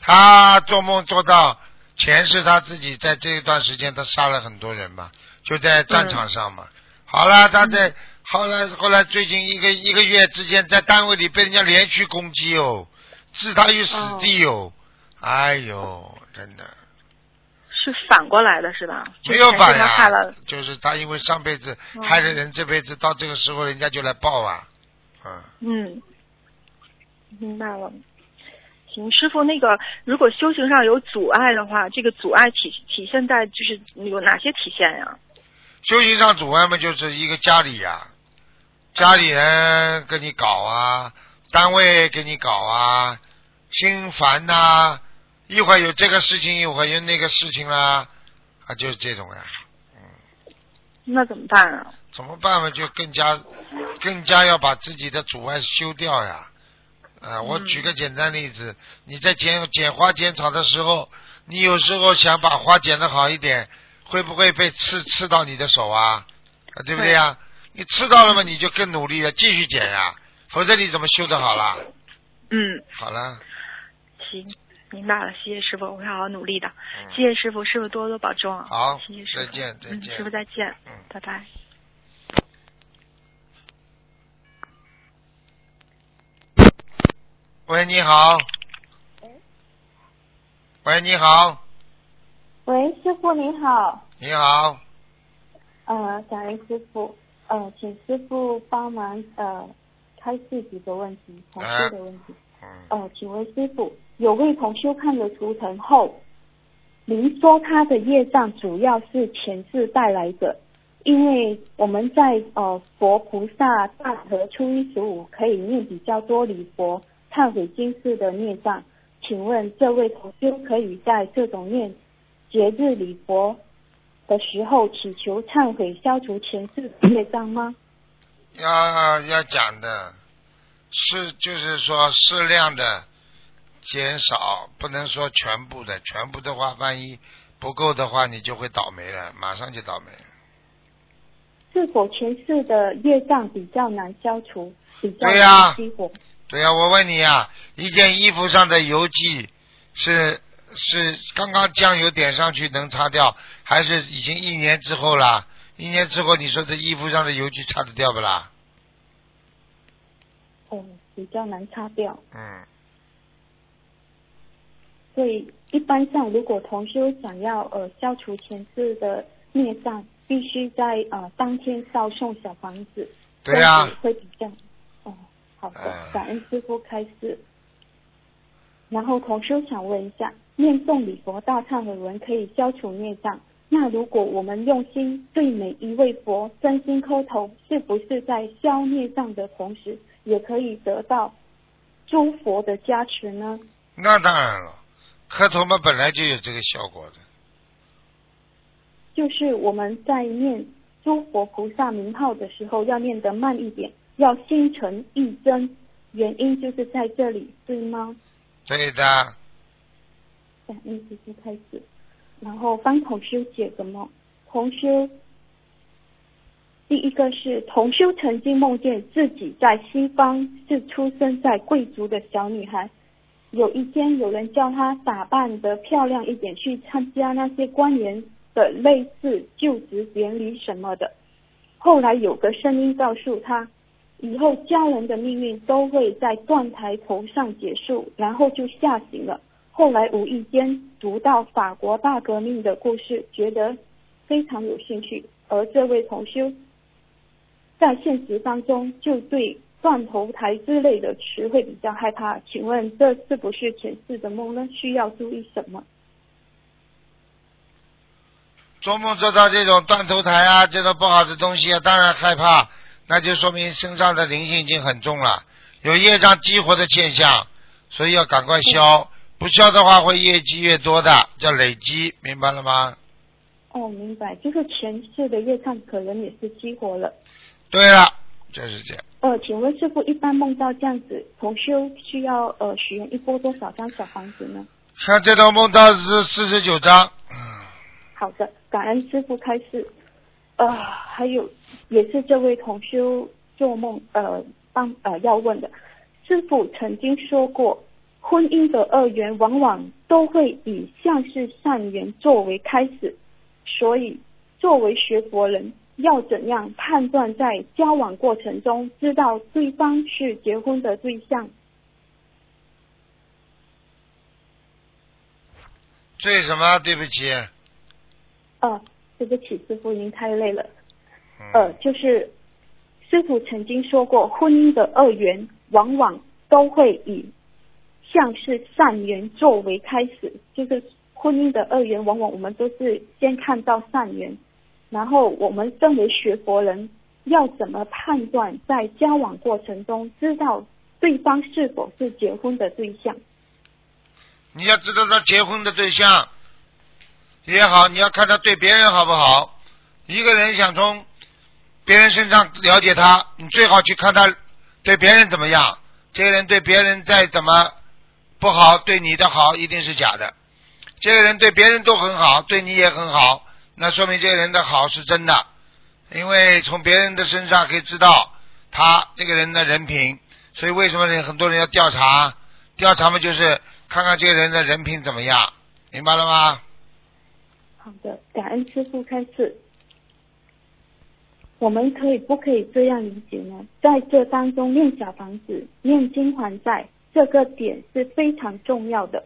他做梦做到。前世他自己在这一段时间，他杀了很多人嘛，就在战场上嘛。好了，他在后来后来最近一个一个月之间，在单位里被人家连续攻击哦，置他于死地哦。哎呦，真的。是反过来的是吧？没有反呀，就是他因为上辈子害了人，这辈子到这个时候人家就来报啊。嗯。嗯，明白了。师傅，那个如果修行上有阻碍的话，这个阻碍体体现在就是有哪些体现呀？修行上阻碍嘛，就是一个家里呀，家里人跟你搞啊，单位跟你搞啊，心烦呐，一会儿有这个事情，一会儿有那个事情啦，啊，就是这种呀，嗯。那怎么办啊？怎么办嘛？就更加更加要把自己的阻碍修掉呀。啊，我举个简单例子，你在剪剪花剪草的时候，你有时候想把花剪得好一点，会不会被刺刺到你的手啊？啊，对不对呀？你刺到了嘛，你就更努力了，继续剪呀，否则你怎么修得好啦？嗯，好了。行，明白了，谢谢师傅，我会好好努力的。谢谢师傅，师傅多多保重啊。好，谢谢师傅，再见，再见，师傅再见，嗯，拜拜。喂，你好。喂，你好。喂，师傅你好。你好。呃，感恩师傅，呃，请师傅帮忙呃开示几个问题，同修的问题。嗯。呃，请问师傅，有位同修看了图腾后，您说他的业障主要是前世带来的，因为我们在呃佛菩萨大和初一十五可以念比较多礼佛。忏悔今世的孽障，请问这位同修可以在这种念节日礼佛的时候祈求忏悔，消除前世的孽障吗？要要讲的，是就是说适量的减少，不能说全部的，全部的话万一不够的话，你就会倒霉了，马上就倒霉。是否前世的业障比较难消除，比较难激活？对呀，我问你呀，一件衣服上的油迹是是刚刚酱油点上去能擦掉，还是已经一年之后啦？一年之后，你说这衣服上的油迹擦得掉不啦？哦，比较难擦掉。嗯。所以一般上，如果同修想要呃消除前世的孽障，必须在呃当天烧送小房子。对呀。会比较。好的，感恩师傅开示。然后同修想问一下，念诵礼佛大忏悔文可以消除孽障，那如果我们用心对每一位佛真心磕头，是不是在消孽障的同时，也可以得到诸佛的加持呢？那当然了，磕头嘛本来就有这个效果的。就是我们在念诸佛菩萨名号的时候，要念得慢一点。要心诚意真，原因就是在这里，对吗？对的。感恩直接开始，然后帮同修解个梦。同修，第一个是同修曾经梦见自己在西方是出生在贵族的小女孩，有一天有人叫她打扮得漂亮一点，去参加那些官员的类似就职典礼什么的。后来有个声音告诉她。以后家人的命运都会在断台头上结束，然后就吓醒了。后来无意间读到法国大革命的故事，觉得非常有兴趣，而这位同修在现实当中就对断头台之类的词汇比较害怕。请问这是不是前世的梦呢？需要注意什么？做梦做到这种断头台啊，这种不好的东西啊，当然害怕，那就说明身上的灵性已经很重了，有业障激活的现象，所以要赶快消，不消的话会越积越多的，叫累积，明白了吗？哦，明白，就是前世的业障可能也是激活了。对了，就是这样。呃，请问师傅，一般梦到这样子，重修需要呃许愿一波多少张小房子呢？像这种梦到是四十九张。嗯。好的，感恩师傅开示。呃，还有也是这位同修做梦呃帮呃要问的，师傅曾经说过，婚姻的恶缘往往都会以像是善缘作为开始，所以作为学佛人要怎样判断在交往过程中知道对方是结婚的对象？对什么？对不起。呃，对不起，师傅，您太累了。呃，就是师傅曾经说过，婚姻的恶缘往往都会以像是善缘作为开始，就是婚姻的恶缘往往我们都是先看到善缘，然后我们身为学佛人，要怎么判断在交往过程中知道对方是否是结婚的对象？你要知道他结婚的对象。也好，你要看他对别人好不好。一个人想从别人身上了解他，你最好去看他对别人怎么样。这个人对别人再怎么不好，对你的好一定是假的。这个人对别人都很好，对你也很好，那说明这个人的好是真的。因为从别人的身上可以知道他这个人的人品，所以为什么很多人要调查？调查嘛，就是看看这个人的人品怎么样，明白了吗？好的，感恩师傅开示。我们可以不可以这样理解呢？在这当中念小房子、念经还债，这个点是非常重要的。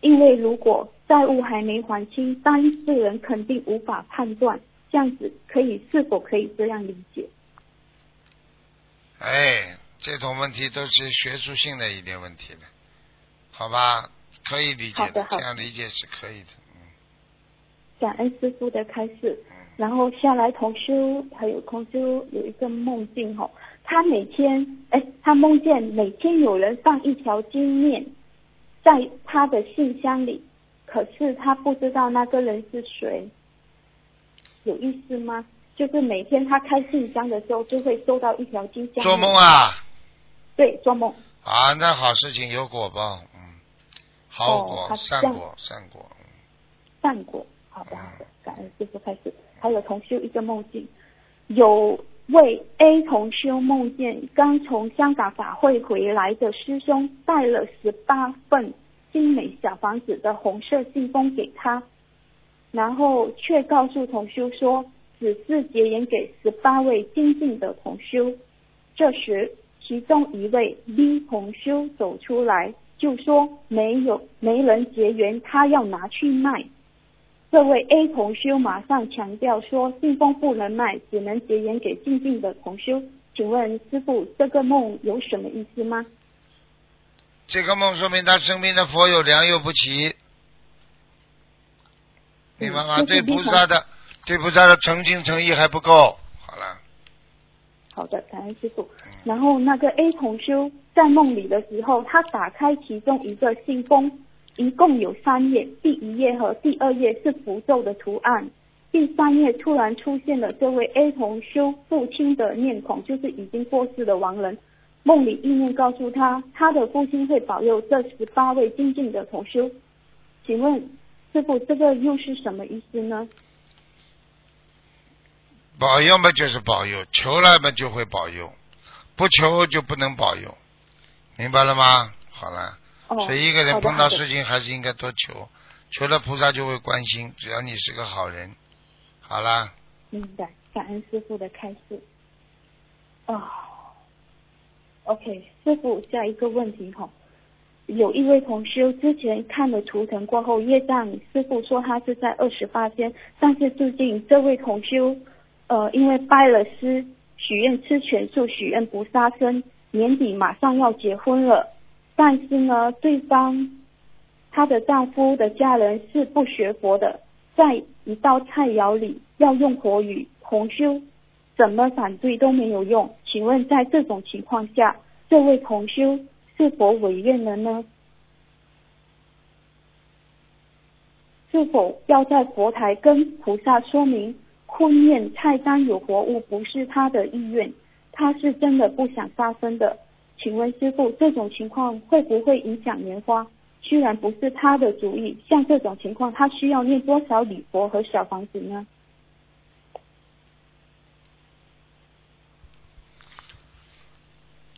因为如果债务还没还清，当事人肯定无法判断。这样子可以是否可以这样理解？哎，这种问题都是学术性的一点问题了，好吧？可以理解的，这样理解是可以的。感恩师傅的开示，然后下来同修还有同修有一个梦境哈，他每天哎，他梦见每天有人放一条金链在他的信箱里，可是他不知道那个人是谁，有意思吗？就是每天他开信箱的时候就会收到一条金项。做梦啊？对，做梦。啊，那好事情有果报，嗯，好果善果善果，善果。好的，好的，感恩师傅开始。还有同修一个梦境，有位 A 同修梦见刚从香港法会回来的师兄带了十八份精美小房子的红色信封给他，然后却告诉同修说只是结缘给十八位精进的同修。这时，其中一位 B 同修走出来就说没有没人结缘，他要拿去卖。这位 A 同修马上强调说：“信封不能卖，只能结缘给静静的同修。”请问师傅，这个梦有什么意思吗？这个梦说明他身边的佛友良莠不齐，明白吗？对菩萨的对菩萨的诚心诚意还不够。好了。好的，感恩师傅。然后那个 A 同修在梦里的时候，他打开其中一个信封。一共有三页，第一页和第二页是符咒的图案，第三页突然出现了这位 A 同修父亲的面孔，就是已经过世的亡人。梦里意念告诉他，他的父亲会保佑这十八位精进的同修。请问师傅，这个又是什么意思呢？保佑嘛就是保佑，求了嘛就会保佑，不求就不能保佑，明白了吗？好了。所以一个人碰到事情还是应该多求，求了菩萨就会关心，只要你是个好人。好啦。明白，感恩师傅的开示。哦，OK，师傅，下一个问题哈，有一位同修之前看了图腾过后，业障师傅说他是在二十八天，但是最近这位同修，呃，因为拜了师，许愿吃全素，许愿不杀生，年底马上要结婚了，但是呢，对方她的丈夫的家人是不学佛的，在一道菜肴里要用国语，同修怎么反对都没有用。请问在这种情况下，这位同修是否违愿了呢？是否要在佛台跟菩萨说明婚宴菜单有活物不是他的意愿，他是真的不想杀生的？请问师傅，这种情况会不会影响莲花？虽然不是他的主意，像这种情况，他需要念多少礼佛和小房子呢？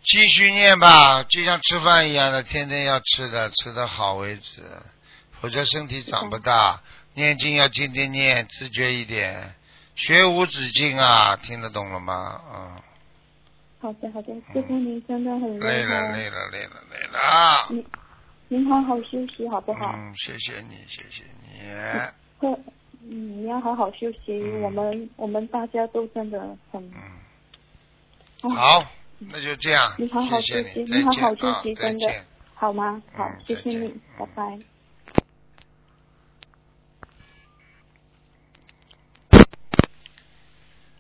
继续念吧，就像吃饭一样的，天天要吃的，吃的好为止，否则身体长不大。念经要天天念，自觉一点，学无止境啊，听得懂了吗？嗯。好的，好的，师傅您真的很累了，累了，累了，累了。您您好好休息好不好？嗯，谢谢你，谢谢你。嗯，你要好好休息，我们我们大家都真的很。嗯。好。那就这样，你好好休息，你好好休息，真的好吗？好，谢谢你，拜拜。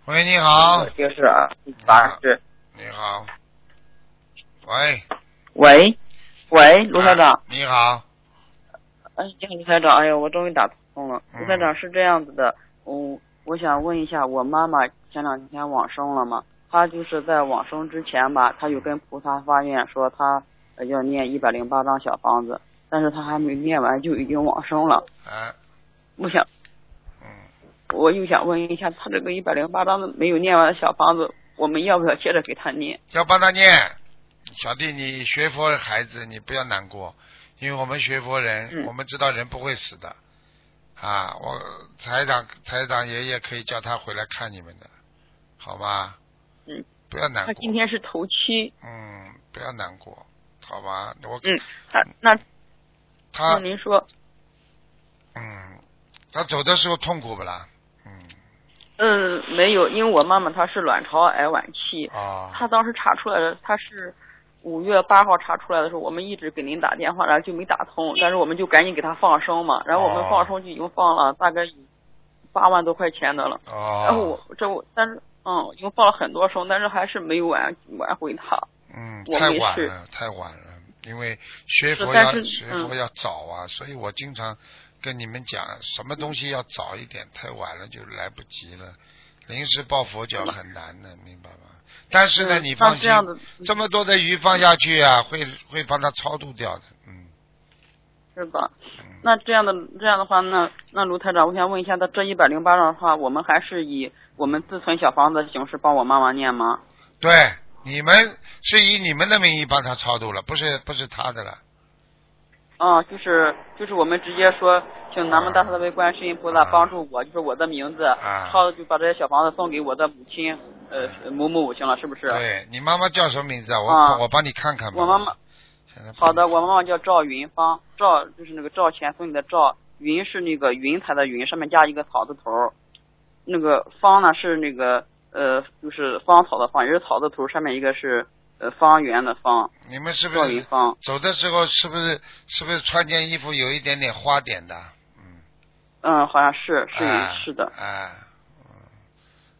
喂，你好。就是啊，八是。你好。喂。喂，喂，卢台长。你好。哎，你好，卢台长。哎呀，我终于打通了。卢台长是这样子的，我我想问一下，我妈妈前两天往生了吗？她就是在往生之前吧，她有跟菩萨发愿说她要念一百零八张小房子，但是她还没念完就已经往生了。啊，我想，嗯，我又想问一下，他这个一百零八张的没有念完的小房子，我们要不要接着给他念？要帮他念，小弟，你学佛的孩子，你不要难过，因为我们学佛人，我们知道人不会死的，啊，我台长台长爷爷可以叫他回来看你们的，好吗？嗯，不要难过。他今天是头七。嗯，不要难过，好吧？我嗯，他那他您说，嗯，他走的时候痛苦不啦？嗯嗯，没有，因为我妈妈她是卵巢癌晚期啊，她当时查出来的，她是五月八号查出来的时候，我们一直给您打电话，然后就没打通，但是我们就赶紧给她放生嘛，然后我们放生就已经放了大概八万多块钱的了，哦，然后我这我但是。嗯，已经放了很多生，但是还是没有挽挽回她。嗯，太晚了，太晚了，因为学佛要学佛要早啊，所以我经常跟你们讲，什么东西要早一点，太晚了就来不及了。临时抱佛脚很难的，明白吗？但是呢，你放心，这么多的鱼放下去啊，会会帮他超度掉的，嗯。是吧？那这样的这样的话，那那卢台长，我想问一下，他这一百零八张的话，我们还是以我们自存小房子的形式帮我妈妈念吗？对，你们是以你们的名义帮他超度了，不是不是他的了。啊，就是就是我们直接说，请南无大慈大悲观世音菩萨帮助我，就是我的名字，超就把这些小房子送给我的母亲，呃某某某行了，是不是？对你妈妈叫什么名字啊？我我帮你看看吧。我妈妈。好的，我妈妈叫赵云芳，赵就是那个赵钱孙的赵，云是那个云彩的云，上面加一个草字头，那个芳呢是那个呃就是芳草的芳，也是草字头，上面一个是呃方圆的方。你们是不是走的时候是不是是不是穿件衣服有一点点花点的？嗯嗯，好像是是是的。哎，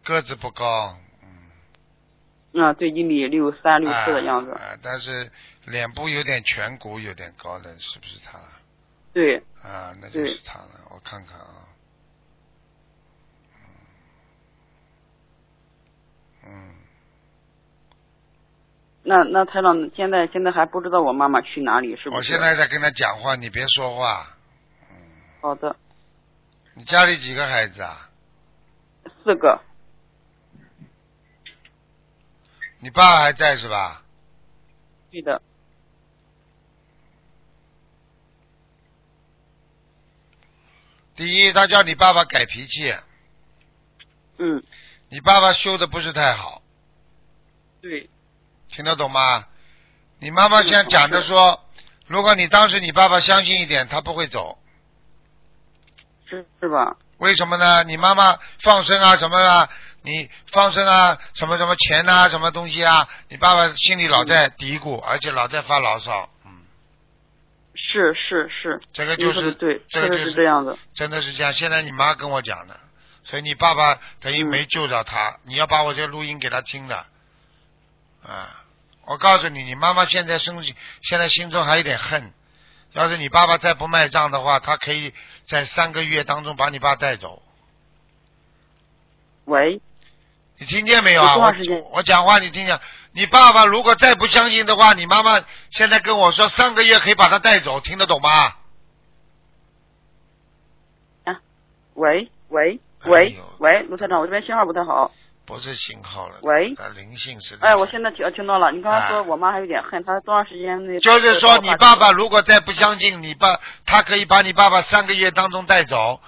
个子不高。嗯啊，对，一米六三六四的样子。啊，但是脸部有点颧骨有点高的，是不是他？对。啊，那就是他了。我看看啊。嗯。那那台长现在现在还不知道我妈妈去哪里，是不是？我现在在跟他讲话，你别说话。嗯。好的。你家里几个孩子啊？四个。你爸爸还在是吧？对的。第一，他叫你爸爸改脾气。嗯。你爸爸修的不是太好。对。听得懂吗？你妈妈现在讲的说，如果你当时你爸爸相信一点，他不会走。是是吧？为什么呢？你妈妈放生啊什么啊？你放生啊什么什么钱啊什么东西啊？你爸爸心里老在嘀咕，而且老在发牢骚。嗯。是是是。这个就是对，这个是这样的。真的是这样。现在你妈跟我讲的，所以你爸爸等于没救着他。你要把我这录音给他听的。啊，我告诉你，你妈妈现在心现在心中还有点恨。要是你爸爸再不卖账的话，他可以在三个月当中把你爸带走。喂，你听见没有啊？我我讲话你听见？你爸爸如果再不相信的话，你妈妈现在跟我说三个月可以把他带走，听得懂吗？啊，喂喂喂喂，卢台长，我这边信号不太好。不是信号了。喂。灵性是。哎，我现在听听到了。你刚才说我妈还有点恨，她多长时间那？就是说，你爸爸如果再不相信你爸，他可以把你爸爸三个月当中带走，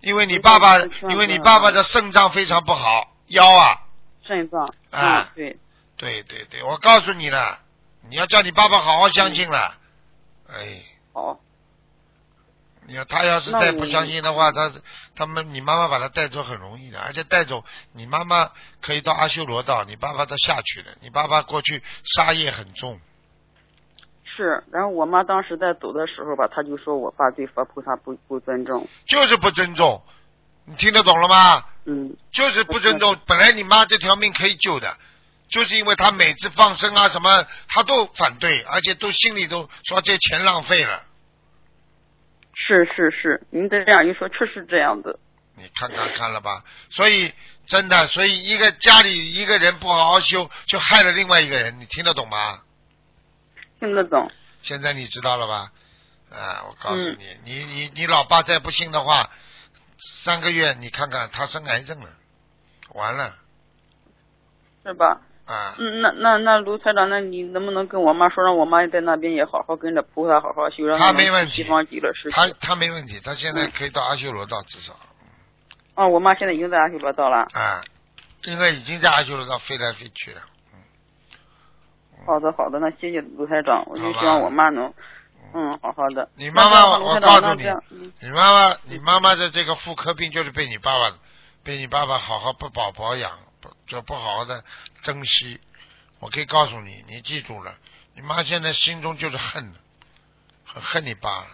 因为你爸爸，因为你爸爸的肾脏非常不好，腰啊。肾脏。啊，对。对对对，我告诉你了，你要叫你爸爸好好相信了。哎。好。你要他要是再不相信的话，他他们你妈妈把他带走很容易的，而且带走你妈妈可以到阿修罗道，你爸爸都下去了。你爸爸过去杀业很重。是，然后我妈当时在走的时候吧，她就说我爸对佛菩萨不不尊重。就是不尊重，你听得懂了吗？嗯。就是不尊重，本来你妈这条命可以救的，就是因为他每次放生啊什么，他都反对，而且都心里都说这钱浪费了。是是是，您这样一说，确实这样子。你看看看了吧，所以真的，所以一个家里一个人不好好修，就害了另外一个人，你听得懂吗？听得懂。现在你知道了吧？啊，我告诉你，你你你老爸再不信的话，三个月你看看他生癌症了，完了。是吧？啊，嗯，那那那卢台长，那你能不能跟我妈说，让我妈在那边也好好跟着菩萨好好修，让他没问题，西方极乐世界。他他没问题，他现在可以到阿修罗道，至少。哦，我妈现在已经在阿修罗道了。啊，现在已经在阿修罗道飞来飞去了。嗯。好的好的，那谢谢卢台长，我就希望我妈能，嗯，好好的。你妈妈，我告诉你，你妈妈，你妈妈的这个妇科病就是被你爸爸，被你爸爸好好不保保养。就不好好的珍惜，我可以告诉你，你记住了，你妈现在心中就是恨，很恨你爸了，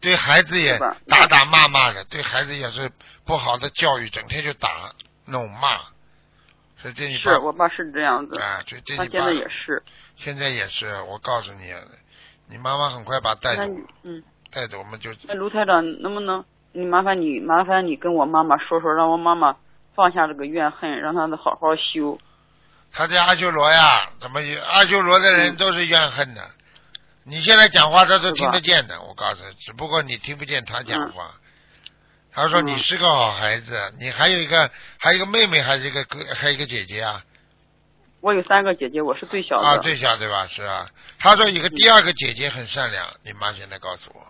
对孩子也打打骂骂的，对孩子也是不好的教育，整天就打弄骂，所以这你是我爸是这样子，啊，这这他现在也是，现在也是，我告诉你，你妈妈很快把带走，嗯，带走我们就。那卢台长能不能，你麻烦你麻烦你跟我妈妈说说，让我妈妈。放下这个怨恨，让他好好修。他在阿修罗呀，怎么阿修罗的人都是怨恨的？你现在讲话他都听得见的，我告诉你，只不过你听不见他讲话。他说你是个好孩子，你还有一个还有一个妹妹，还是一个哥，还有一个姐姐啊？我有三个姐姐，我是最小的。啊，最小对吧？是啊。他说有个第二个姐姐很善良，你妈现在告诉我。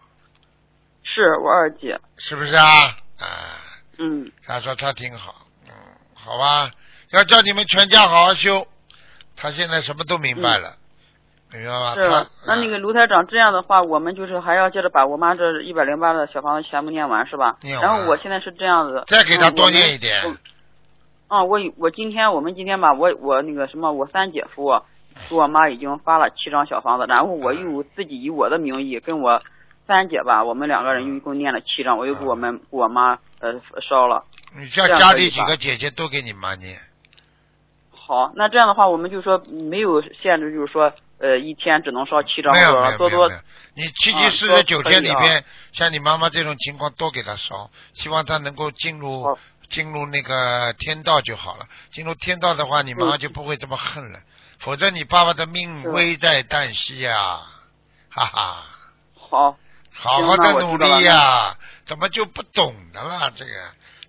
是我二姐。是不是啊？啊。嗯。他说他挺好。好吧，要叫你们全家好好修。他现在什么都明白了，明白吗？是。那那个卢台长这样的话，我们就是还要接着把我妈这一百零八的小房子全部念完，是吧？念完。然后我现在是这样子。再给他多念一点。啊，我我今天我们今天吧，我我那个什么，我三姐夫给我妈已经发了七张小房子，然后我又自己以我的名义跟我三姐吧，我们两个人一共念了七张，我又给我们给我妈呃烧了。你叫家里几个姐姐都给你妈念。好，那这样的话，我们就说没有限制，就是说，呃，一天只能烧七张，没有没有多多。你七七四十九天里边，像你妈妈这种情况，多给她烧，希望她能够进入进入那个天道就好了。进入天道的话，你妈妈就不会这么恨了。否则你爸爸的命危在旦夕呀，哈哈。好。好好的努力呀，怎么就不懂的了？这个。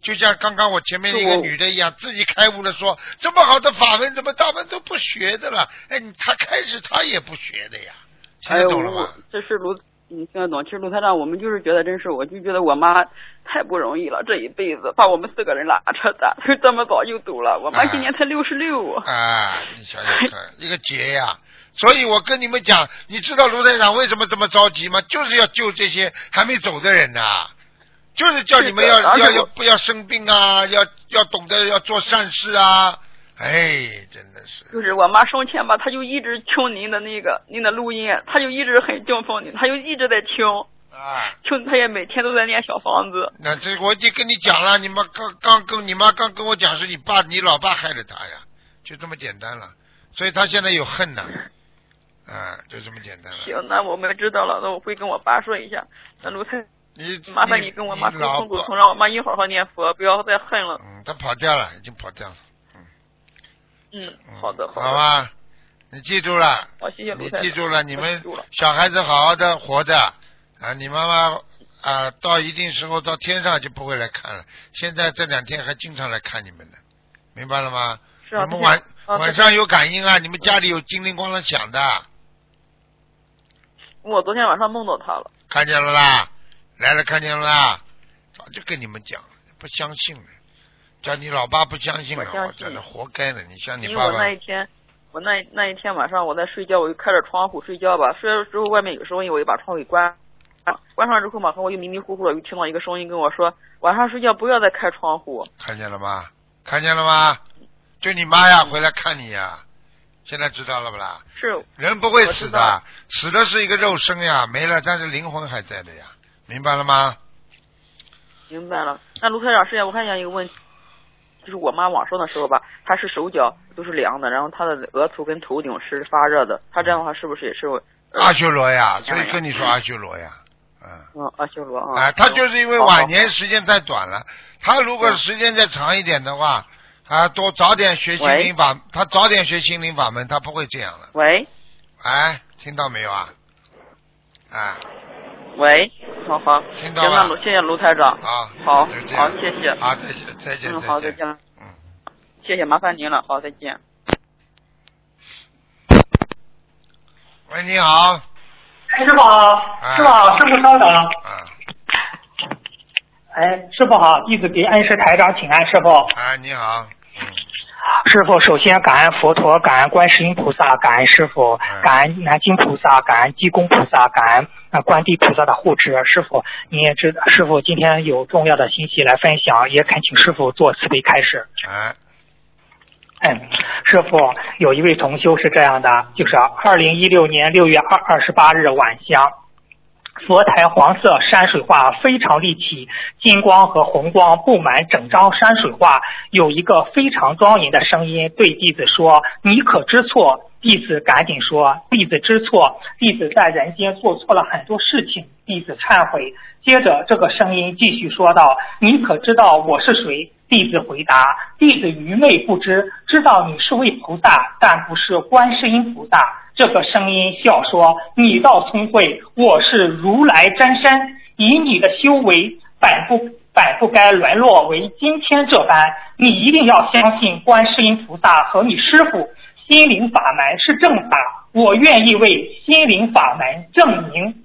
就像刚刚我前面那个女的一样，自己开悟了，说这么好的法门，怎么他们都不学的了？哎，他开始他也不学的呀，听得懂了吗？这是卢，你听得懂？其实卢台长，我们就是觉得真是，我就觉得我妈太不容易了，这一辈子把我们四个人拉扯大，这么早就走了。我妈今年才六十六。啊，你想想看，一个劫呀，所以我跟你们讲，你知道卢台长为什么这么着急吗？就是要救这些还没走的人呐，就是叫你们要要要不要生病啊，要要懂得要做善事啊。哎，真的是。就是我妈生前吧，她就一直听您的那个您的录音，她就一直很敬奉您，她就一直在听。啊。听，她也每天都在念小房子。那这我已经跟你讲了，你妈刚刚跟你妈刚跟我讲是你爸你老爸害了她呀，就这么简单了。所以她现在有恨呐，啊，就这么简单了。行，那我们知道了，那我会跟我爸说一下。那卢太，你麻烦你跟我妈沟通沟通，让我妈一好好念佛，不要再恨了。嗯，他跑掉了，已经跑掉了。嗯，嗯好的，好好吧，你记住了，好，谢谢你记住了，你们小孩子好好的活着啊！你妈妈啊，到一定时候到天上就不会来看了。现在这两天还经常来看你们的，明白了吗？是啊。你们晚晚上有感应啊？你们家里有叮铃咣啷响的。我昨天晚上梦到他了。看见了啦，来了，看见了啦，早就跟你们讲，不相信了。叫你老爸不相信了，我真的活该了。你像你爸爸。因为我那一天，我那那一天晚上我在睡觉，我就开着窗户睡觉吧。睡了之后外面有声音，我就把窗户给关。关上之后马上我就迷迷糊糊的，又听到一个声音跟我说：“晚上睡觉不要再开窗户。”看见了吗？看见了吗？就你妈呀，回来看你呀！现在知道了不啦？是。人不会死的，死的是一个肉身呀，没了，但是灵魂还在的呀，明白了吗？明白了。那卢科长，师爷，我看见一个问题。就是我妈往生的时候吧，她是手脚都是凉的，然后她的额头跟头顶是发热的。她这样的话是不是也是阿修罗呀？所以跟你说阿修罗呀，嗯。嗯，阿修罗啊。哎，他就是因为晚年时间太短了。他如果时间再长一点的话，啊，多早点学心灵法，他早点学心灵法门，他不会这样了。喂。哎，听到没有啊？啊。喂，好好，听到了，谢谢卢台长。啊，好，好，谢谢。啊，再见，再见。嗯，好，再见。嗯，谢谢，麻烦您了。好，再见。喂，你好。哎，师傅好，师傅好，师傅稍等。嗯。哎，师傅好，弟子给恩师台长请安，师傅。哎，你好。师傅，首先感恩佛陀，感恩观世音菩萨，感恩师傅，感恩南京菩萨，感恩济公菩萨，感恩啊观地菩萨的护持。师傅，你也知道，师傅今天有重要的信息来分享，也恳请师傅做慈悲开始。哎，嗯，师傅，有一位同修是这样的，就是二零一六年六月二二十八日晚香。佛台黄色山水画非常立体，金光和红光布满整张山水画。有一个非常庄严的声音对弟子说：“你可知错？”弟子赶紧说：“弟子知错，弟子在人间做错了很多事情，弟子忏悔。”接着，这个声音继续说道：“你可知道我是谁？”弟子回答：“弟子愚昧不知，知道你是位菩萨，但不是观世音菩萨。”这个声音笑说：“你倒聪慧，我是如来真身。以你的修为，本不本不该沦落为今天这般。你一定要相信观世音菩萨和你师傅。心灵法门是正法，我愿意为心灵法门证明。”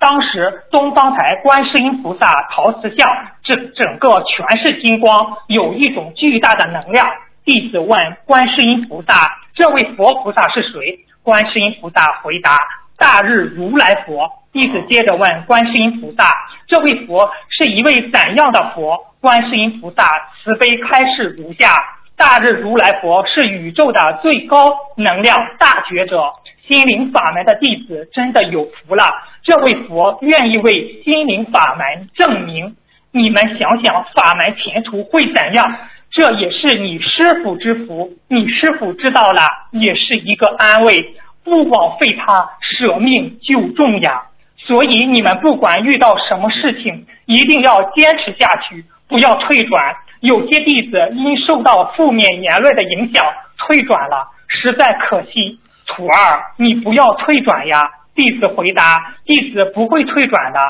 当时东方台观世音菩萨陶瓷像，这整个全是金光，有一种巨大的能量。弟子问观世音菩萨：“这位佛菩萨是谁？”观世音菩萨回答：“大日如来佛。”弟子接着问观世音菩萨：“这位佛是一位怎样的佛？”观世音菩萨慈悲开示如下：“大日如来佛是宇宙的最高能量大觉者。”心灵法门的弟子真的有福了，这位佛愿意为心灵法门证明。你们想想，法门前途会怎样？这也是你师傅之福，你师傅知道了，也是一个安慰。不枉费他舍命救众呀！所以你们不管遇到什么事情，一定要坚持下去，不要退转。有些弟子因受到负面言论的影响退转了，实在可惜。徒儿，你不要退转呀！弟子回答：弟子不会退转的。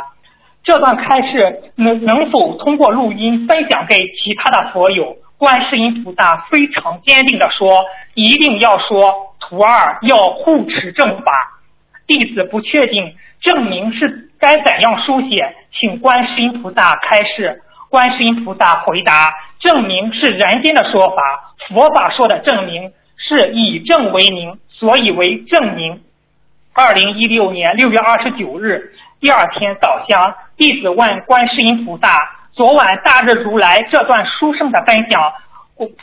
这段开示能能否通过录音分享给其他的佛友？观世音菩萨非常坚定地说：一定要说，徒儿要护持正法。弟子不确定证明是该怎样书写，请观世音菩萨开示。观世音菩萨回答：证明是人间的说法，佛法说的证明。是以证为名，所以为证明。二零一六年六月二十九日，第二天早香，弟子问观世音菩萨：昨晚大日如来这段书生的分享，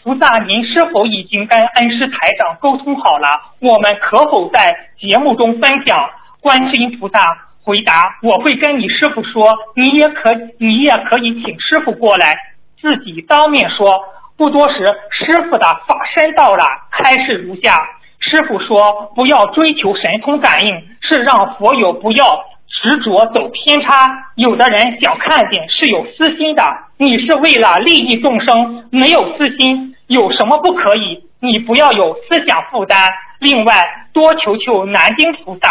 菩萨您是否已经跟恩师台长沟通好了？我们可否在节目中分享？观世音菩萨回答：我会跟你师傅说，你也可你也可以请师傅过来，自己当面说。不多时，师傅的法身到了，开示如下。师傅说：“不要追求神通感应，是让佛友不要执着走偏差。有的人想看见是有私心的，你是为了利益众生，没有私心，有什么不可以？你不要有思想负担。另外，多求求南京菩萨。”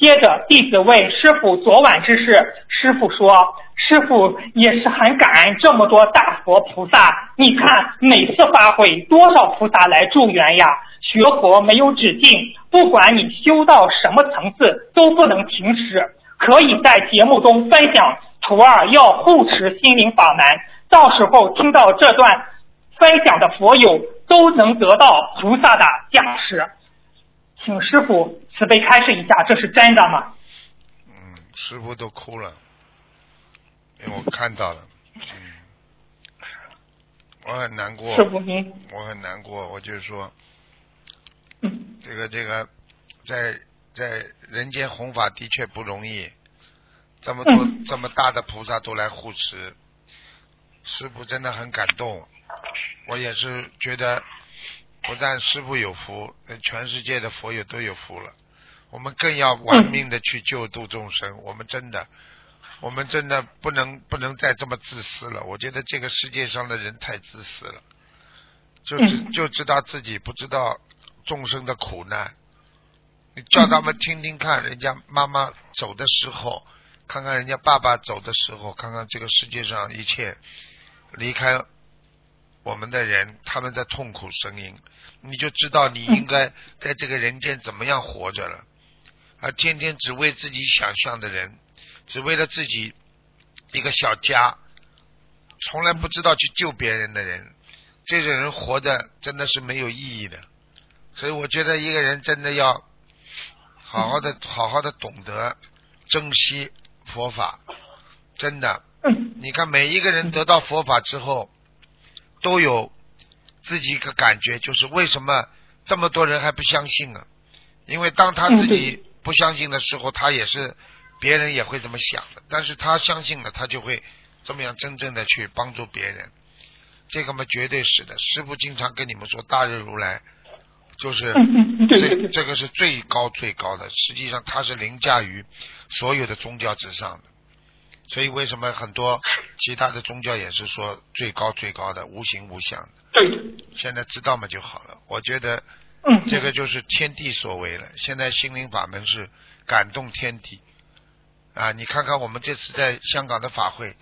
接着，弟子问师傅昨晚之事，师傅说：“师傅也是很感恩这么多大佛菩萨。你看每次发会，多少菩萨来助缘呀？学佛没有止境，不管你修到什么层次，都不能停止。可以在节目中分享，徒儿要护持心灵法门，到时候听到这段分享的佛友都能得到菩萨的加持。”请师傅慈悲开示一下，这是真的吗？嗯，师傅都哭了，因为我看到了，嗯，我很难过。师傅您，我很难过，我就是说，嗯，这个这个，在在人间弘法的确不容易，这么多这么大的菩萨都来护持，师傅真的很感动，我也是觉得。不但师傅有福，全世界的佛友都有福了。我们更要玩命的去救度众生。我们真的，我们真的不能不能再这么自私了。我觉得这个世界上的人太自私了，就知就知道自己不知道众生的苦难。叫他们听听看，人家妈妈走的时候，看看人家爸爸走的时候，看看这个世界上一切离开。我们的人他们的痛苦声音，你就知道你应该在这个人间怎么样活着了。而天天只为自己想象的人，只为了自己一个小家，从来不知道去救别人的人，这种人活的真的是没有意义的。所以我觉得一个人真的要好好的、好好的懂得珍惜佛法。真的，你看每一个人得到佛法之后。都有自己一个感觉，就是为什么这么多人还不相信呢？因为当他自己不相信的时候，他也是别人也会这么想的。但是他相信了，他就会这么样真正的去帮助别人。这个嘛，绝对是的。师傅经常跟你们说，大日如来就是这这个是最高最高的，实际上它是凌驾于所有的宗教之上的。所以为什么很多其他的宗教也是说最高最高的无形无相的？对。现在知道嘛就好了。我觉得，这个就是天地所为了。现在心灵法门是感动天地啊！你看看我们这次在香港的法会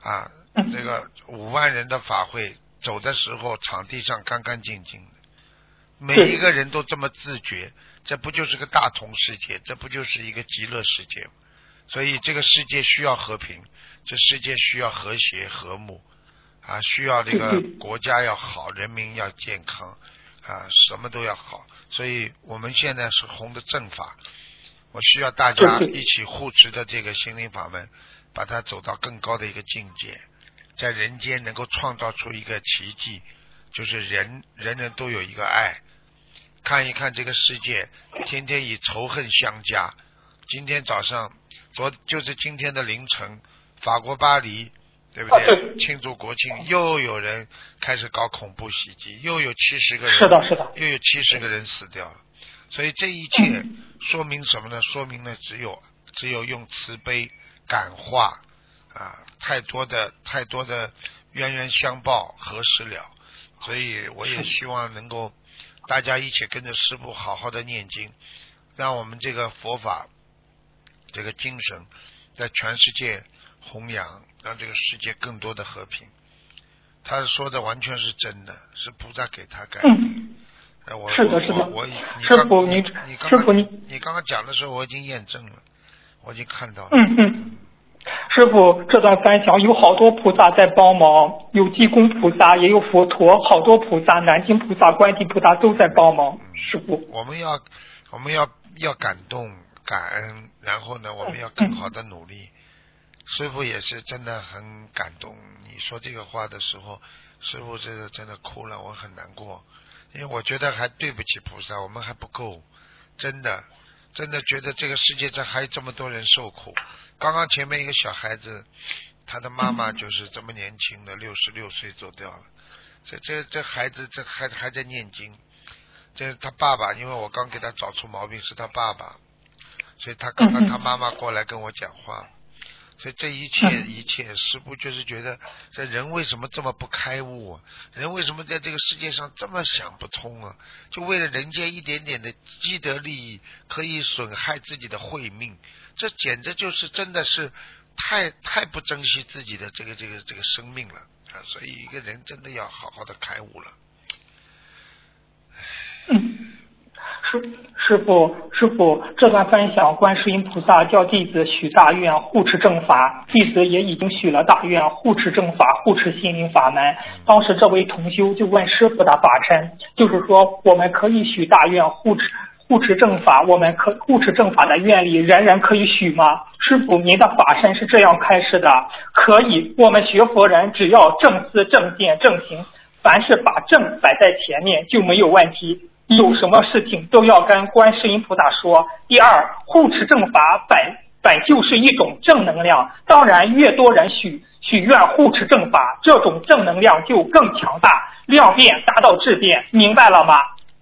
啊，这个五万人的法会走的时候，场地上干干净净的，每一个人都这么自觉，这不就是个大同世界？这不就是一个极乐世界？所以这个世界需要和平，这世界需要和谐和睦啊，需要这个国家要好，人民要健康啊，什么都要好。所以我们现在是弘的正法，我需要大家一起护持的这个心灵法门，把它走到更高的一个境界，在人间能够创造出一个奇迹，就是人人人都有一个爱。看一看这个世界，天天以仇恨相加。今天早上。昨就是今天的凌晨，法国巴黎，对不对？庆祝国庆，又有人开始搞恐怖袭击，又有七十个人，是的，是的，又有七十个人死掉了。所以这一切说明什么呢？说明呢，只有只有用慈悲感化啊，太多的太多的冤冤相报何时了？所以我也希望能够大家一起跟着师傅好好的念经，让我们这个佛法。这个精神在全世界弘扬，让这个世界更多的和平。他说的完全是真的，是菩萨给他改。哎，我是的，是的。我师傅，你师傅，你你刚刚讲的时候，我已经验证了，我已经看到了。嗯嗯。师傅，这段分享有好多菩萨在帮忙，有济公菩萨，也有佛陀，好多菩萨，南京菩萨、观地菩萨都在帮忙。师傅，我们要我们要要感动、感恩，然后呢，我们要更好的努力。师傅也是真的很感动，你说这个话的时候，师傅真的真的哭了，我很难过，因为我觉得还对不起菩萨，我们还不够，真的。真的觉得这个世界上还有这么多人受苦。刚刚前面一个小孩子，他的妈妈就是这么年轻的，六十六岁走掉了。这这这孩子这还还在念经。这是他爸爸，因为我刚给他找出毛病是他爸爸，所以他刚刚他妈妈过来跟我讲话。所以这一切一切，师傅就是觉得，这人为什么这么不开悟？啊？人为什么在这个世界上这么想不通啊？就为了人间一点点的积德利益，可以损害自己的慧命，这简直就是真的是太太不珍惜自己的这个这个这个生命了啊！所以一个人真的要好好的开悟了。师师傅，师傅，这段分享，观世音菩萨叫弟子许大愿护持正法，弟子也已经许了大愿护持正法，护持心灵法门。当时这位同修就问师傅的法身，就是说我们可以许大愿护持护持正法，我们可护持正法的愿力，人人可以许吗？师傅，您的法身是这样开始的，可以。我们学佛人只要正思正见正行，凡是把正摆在前面就没有问题。有什么事情都要跟观世音菩萨说。第二，护持正法本本就是一种正能量，当然越多人许许愿护持正法，这种正能量就更强大，量变达到质变，明白了吗？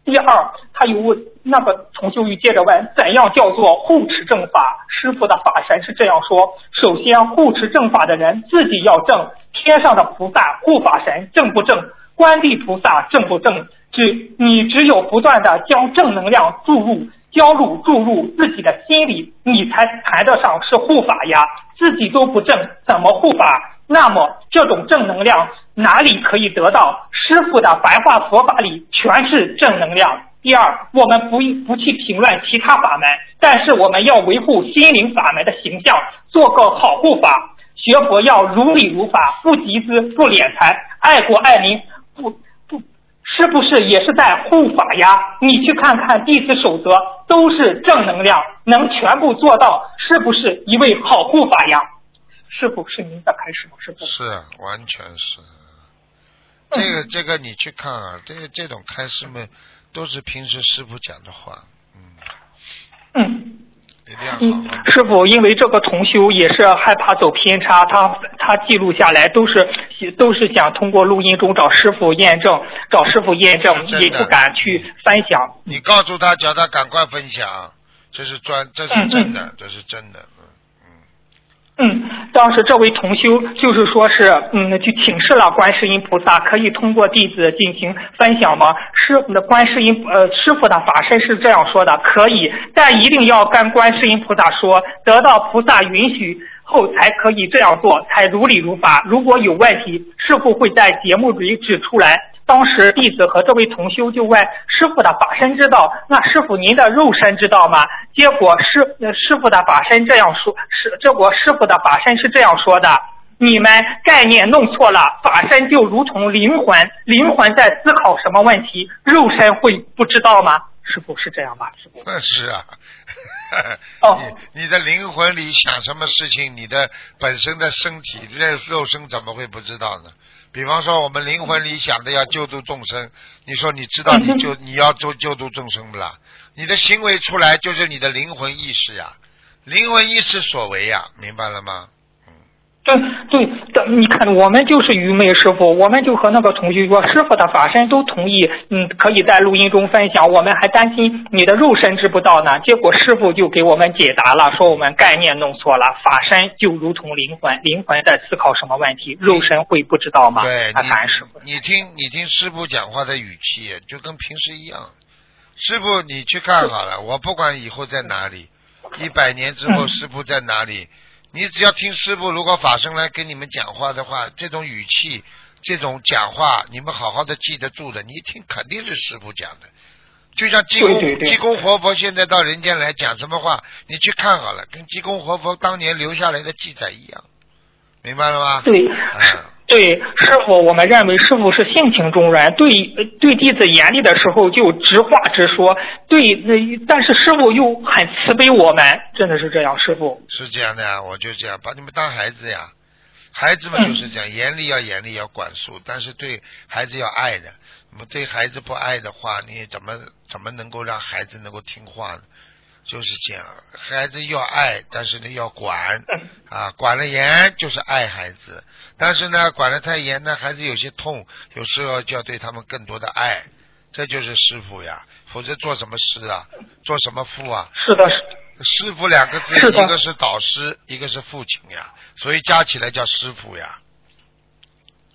第二，他又问那个重修玉接着问，怎样叫做护持正法？师傅的法神是这样说：首先，护持正法的人自己要正，天上的菩萨护法神正不正？观地菩萨正不正？只你只有不断的将正能量注入、浇入、注入自己的心里，你才谈得上是护法呀。自己都不正，怎么护法？那么这种正能量哪里可以得到？师傅的白话佛法里全是正能量。第二，我们不不去评论其他法门，但是我们要维护心灵法门的形象，做个好护法。学佛要如理如法，不集资，不敛财，爱国爱民，不。是不是也是在护法呀？你去看看弟子守则，都是正能量，能全部做到，是不是一位好护法呀？师傅是您的开始吗？师傅是完全是，这个这个你去看啊，这这种开示们都是平时师傅讲的话，嗯嗯。嗯，师傅，因为这个同修也是害怕走偏差，他他记录下来都是都是想通过录音中找师傅验证，找师傅验证，也不敢去分享。你告诉他，叫他赶快分享，这是专，这是真的，这是真的。嗯，当时这位同修就是说是，嗯，去请示了观世音菩萨，可以通过弟子进行分享吗？师傅的观世音，呃，师傅的法身是这样说的，可以，但一定要跟观世音菩萨说，得到菩萨允许后才可以这样做，才如理如法。如果有问题，师傅会在节目里指出来。当时弟子和这位同修就问师傅的法身知道，那师傅您的肉身知道吗？结果师师傅的法身这样说，是结果师傅的法身是这样说的：你们概念弄错了，法身就如同灵魂，灵魂在思考什么问题，肉身会不知道吗？师傅是这样吧？师傅 是啊，哦，你的灵魂里想什么事情，你的本身的身体这肉身怎么会不知道呢？比方说，我们灵魂里想的要救度众生，你说你知道你 就你要救救度众生不啦？你的行为出来就是你的灵魂意识呀，灵魂意识所为呀，明白了吗？对对，你看我们就是愚昧师傅，我们就和那个同学说，师傅的法身都同意，嗯，可以在录音中分享，我们还担心你的肉身知不到呢。结果师傅就给我们解答了，说我们概念弄错了，法身就如同灵魂，灵魂在思考什么问题，肉身会不知道吗？对，他谈师傅，你听你听师傅讲话的语气，就跟平时一样。师傅，你去看好了，我不管以后在哪里，一百年之后师傅在哪里。你只要听师傅，如果法身来跟你们讲话的话，这种语气、这种讲话，你们好好的记得住的。你一听肯定是师傅讲的，就像济公济公活佛现在到人间来讲什么话，你去看好了，跟济公活佛当年留下来的记载一样，明白了吗？对，对，师傅，我们认为师傅是性情中人，对对弟子严厉的时候就直话直说，对，但是师傅又很慈悲我们，真的是这样，师傅。是这样的呀，我就这样把你们当孩子呀，孩子们就是这样，严厉要严厉要管束，但是对孩子要爱的，我们对孩子不爱的话，你怎么怎么能够让孩子能够听话呢？就是这样，孩子要爱，但是呢要管啊，管了严就是爱孩子，但是呢管的太严呢，孩子有些痛，有时候就要对他们更多的爱，这就是师傅呀，否则做什么师啊，做什么父啊？是的，师傅两个字，一个是导师，一个是父亲呀，所以加起来叫师傅呀。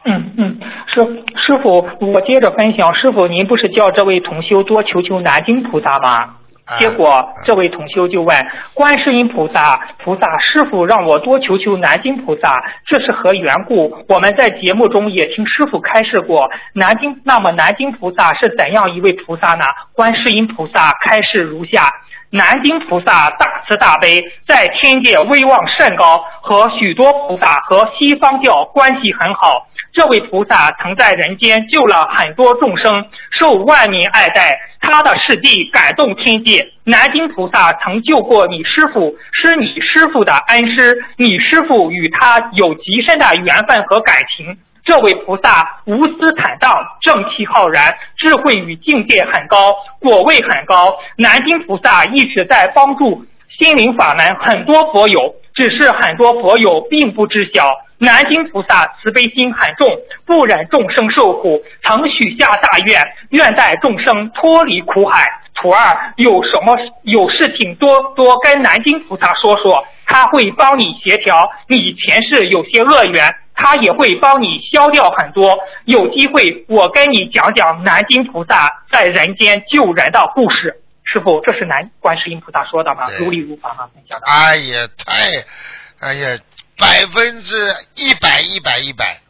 嗯嗯，师师傅，我接着分享，师傅您不是叫这位同修多求求南京菩萨吗？结果，这位同修就问观世音菩萨：“菩萨师傅让我多求求南京菩萨，这是何缘故？”我们在节目中也听师傅开示过南京。那么，南京菩萨是怎样一位菩萨呢？观世音菩萨开示如下：南京菩萨大慈大悲，在天界威望甚高，和许多菩萨和西方教关系很好。这位菩萨曾在人间救了很多众生，受万民爱戴。他的事迹感动天界。南京菩萨曾救过你师傅，是你师傅的恩师，你师傅与他有极深的缘分和感情。这位菩萨无私坦荡，正气浩然，智慧与境界很高，果位很高。南京菩萨一直在帮助心灵法门很多佛友，只是很多佛友并不知晓。南京菩萨慈悲心很重，不忍众生受苦，曾许下大愿，愿带众生脱离苦海。徒儿有什么有事情多多跟南京菩萨说说，他会帮你协调。你前世有些恶缘，他也会帮你消掉很多。有机会我跟你讲讲南京菩萨在人间救人的故事。师傅，这是南观世音菩萨说的吗？如理如法吗？哎呀，太，哎呀。百分之一百一百一百，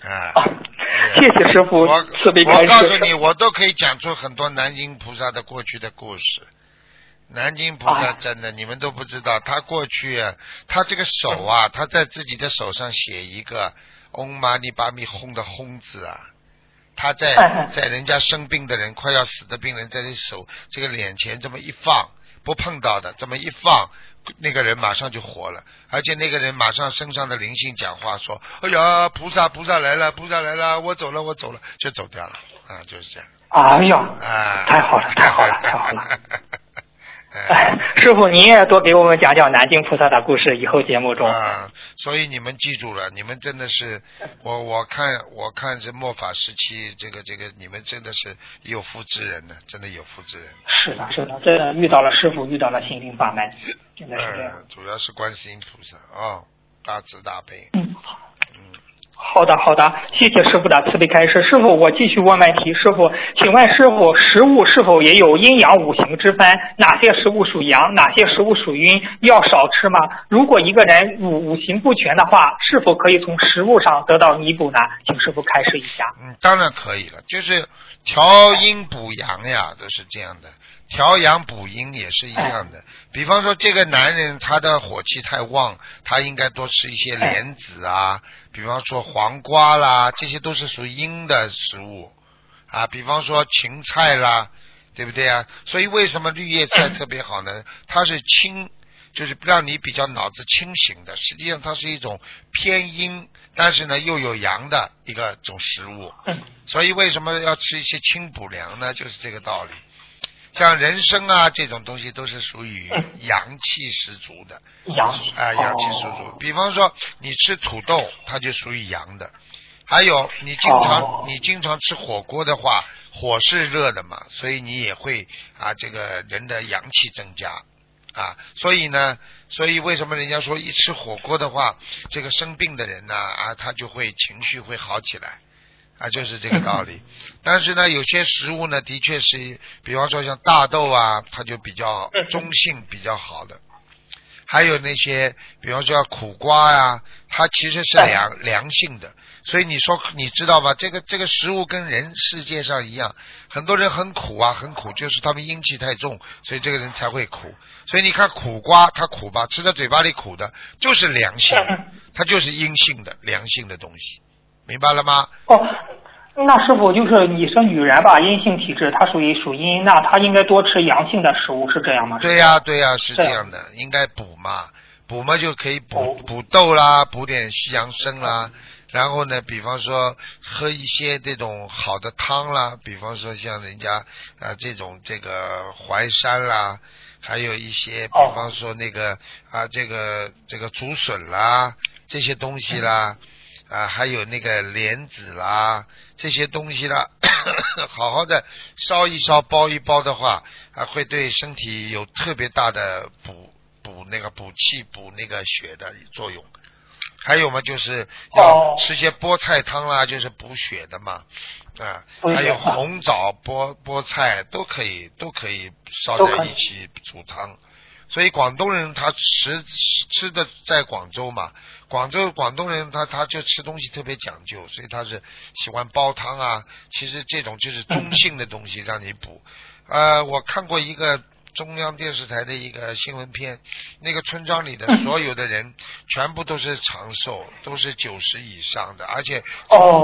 啊！谢谢师傅，我我告诉你，我都可以讲出很多南京菩萨的过去的故事。南京菩萨真的，你们都不知道，他过去他这个手啊，他在自己的手上写一个“嗡嘛呢叭咪吽”的“吽”字啊，他在在人家生病的人快要死的病人在这手这个脸前这么一放，不碰到的这么一放。那个人马上就活了，而且那个人马上身上的灵性讲话说：“哎呀，菩萨菩萨来了，菩萨来了，我走了，我走了，就走掉了。”啊，就是这样。哎呀，啊，太好了，太好了，太好了。哎，师傅，您也多给我们讲讲南京菩萨的故事，以后节目中。啊，所以你们记住了，你们真的是，我我看我看这末法时期，这个这个你们真的是有福之人呢，真的有福之人。是的，是的，真的遇到了师傅，遇到了心灵法门，真的是这样。主要是观世音菩萨啊，大慈大悲。嗯。好好的，好的，谢谢师傅的慈悲开示。师傅，我继续问问题。师傅，请问师傅，食物是否也有阴阳五行之分？哪些食物属阳，哪些食物属阴？要少吃吗？如果一个人五五行不全的话，是否可以从食物上得到弥补呢？请师傅开示一下。嗯，当然可以了，就是调阴补阳呀，都是这样的。调阳补阴也是一样的。比方说，这个男人他的火气太旺，他应该多吃一些莲子啊。比方说黄瓜啦，这些都是属于阴的食物啊。比方说芹菜啦，对不对啊？所以为什么绿叶菜 特别好呢？它是清，就是让你比较脑子清醒的。实际上它是一种偏阴，但是呢又有阳的一个种食物。所以为什么要吃一些清补凉呢？就是这个道理。像人参啊这种东西都是属于阳气十足的，阳气啊阳气十足。比方说你吃土豆，它就属于阳的。还有你经常你经常吃火锅的话，火是热的嘛，所以你也会啊这个人的阳气增加啊。所以呢，所以为什么人家说一吃火锅的话，这个生病的人呢啊他就会情绪会好起来。啊，就是这个道理。但是呢，有些食物呢，的确是，比方说像大豆啊，它就比较中性比较好的。还有那些，比方说苦瓜呀，它其实是凉凉性的。所以你说你知道吧？这个这个食物跟人世界上一样，很多人很苦啊，很苦，就是他们阴气太重，所以这个人才会苦。所以你看苦瓜，它苦吧，吃在嘴巴里苦的，就是凉性的，它就是阴性的凉性的东西，明白了吗？哦，那师傅就是你说女人吧，阴性体质，她属于属阴，那她应该多吃阳性的食物，是这样吗？对呀，对呀，是这样的，应该补嘛，补嘛就可以补补豆啦，补点西洋参啦。然后呢，比方说喝一些这种好的汤啦，比方说像人家啊这种这个淮山啦，还有一些比方说那个啊这个这个竹笋啦这些东西啦啊还有那个莲子啦这些东西啦，好好的烧一烧煲一煲的话啊会对身体有特别大的补补那个补气补那个血的作用。还有嘛，就是要吃些菠菜汤啦，就是补血的嘛，啊，还有红枣、菠菠菜都可以，都可以烧在一起煮汤。所以广东人他吃吃的在广州嘛，广州广东人他他就吃东西特别讲究，所以他是喜欢煲汤啊。其实这种就是中性的东西让你补。呃，我看过一个。中央电视台的一个新闻片，那个村庄里的所有的人全部都是长寿，都是九十以上的，而且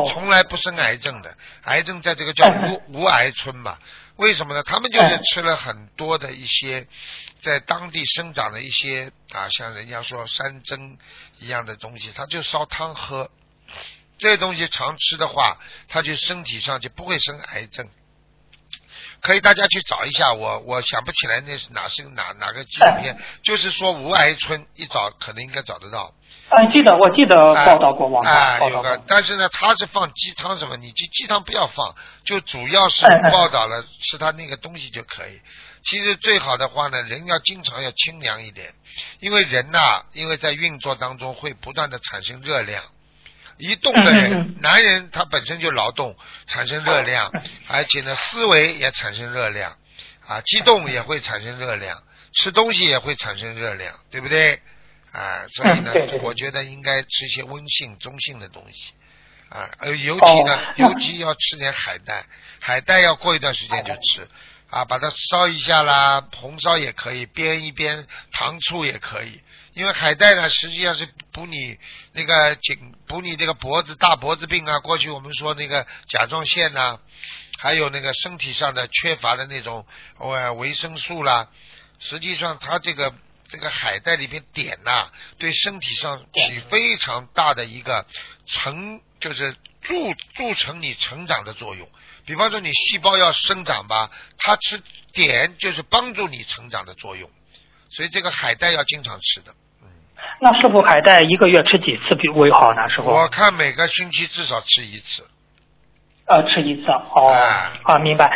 从来不生癌症的。癌症在这个叫无 无癌村嘛？为什么呢？他们就是吃了很多的一些在当地生长的一些啊，像人家说山珍一样的东西，他就烧汤喝。这些东西常吃的话，他就身体上就不会生癌症。可以，大家去找一下我，我想不起来那是哪是哪哪个纪录片，就是说无癌村，一找可能应该找得到。嗯，记得我记得报道过，网上有个，但是呢，他是放鸡汤什么，你鸡鸡汤不要放，就主要是报道了吃他那个东西就可以。其实最好的话呢，人要经常要清凉一点，因为人呐，因为在运作当中会不断的产生热量。一动的人，男人他本身就劳动，产生热量，而且呢，思维也产生热量，啊，激动也会产生热量，吃东西也会产生热量，对不对？啊，所以呢，我觉得应该吃一些温性、中性的东西，啊，呃，尤其呢，尤其要吃点海带，海带要过一段时间就吃，啊，把它烧一下啦，红烧也可以，煸一煸，糖醋也可以。因为海带呢，实际上是补你那个颈，补你这个脖子大脖子病啊。过去我们说那个甲状腺呐，还有那个身体上的缺乏的那种呃维生素啦。实际上，它这个这个海带里边碘呐，对身体上起非常大的一个成，就是助助成你成长的作用。比方说，你细胞要生长吧，它吃碘就是帮助你成长的作用。所以这个海带要经常吃的。那师傅，海带一个月吃几次比为好呢？师傅，我看每个星期至少吃一次。呃，吃一次哦，啊，明白。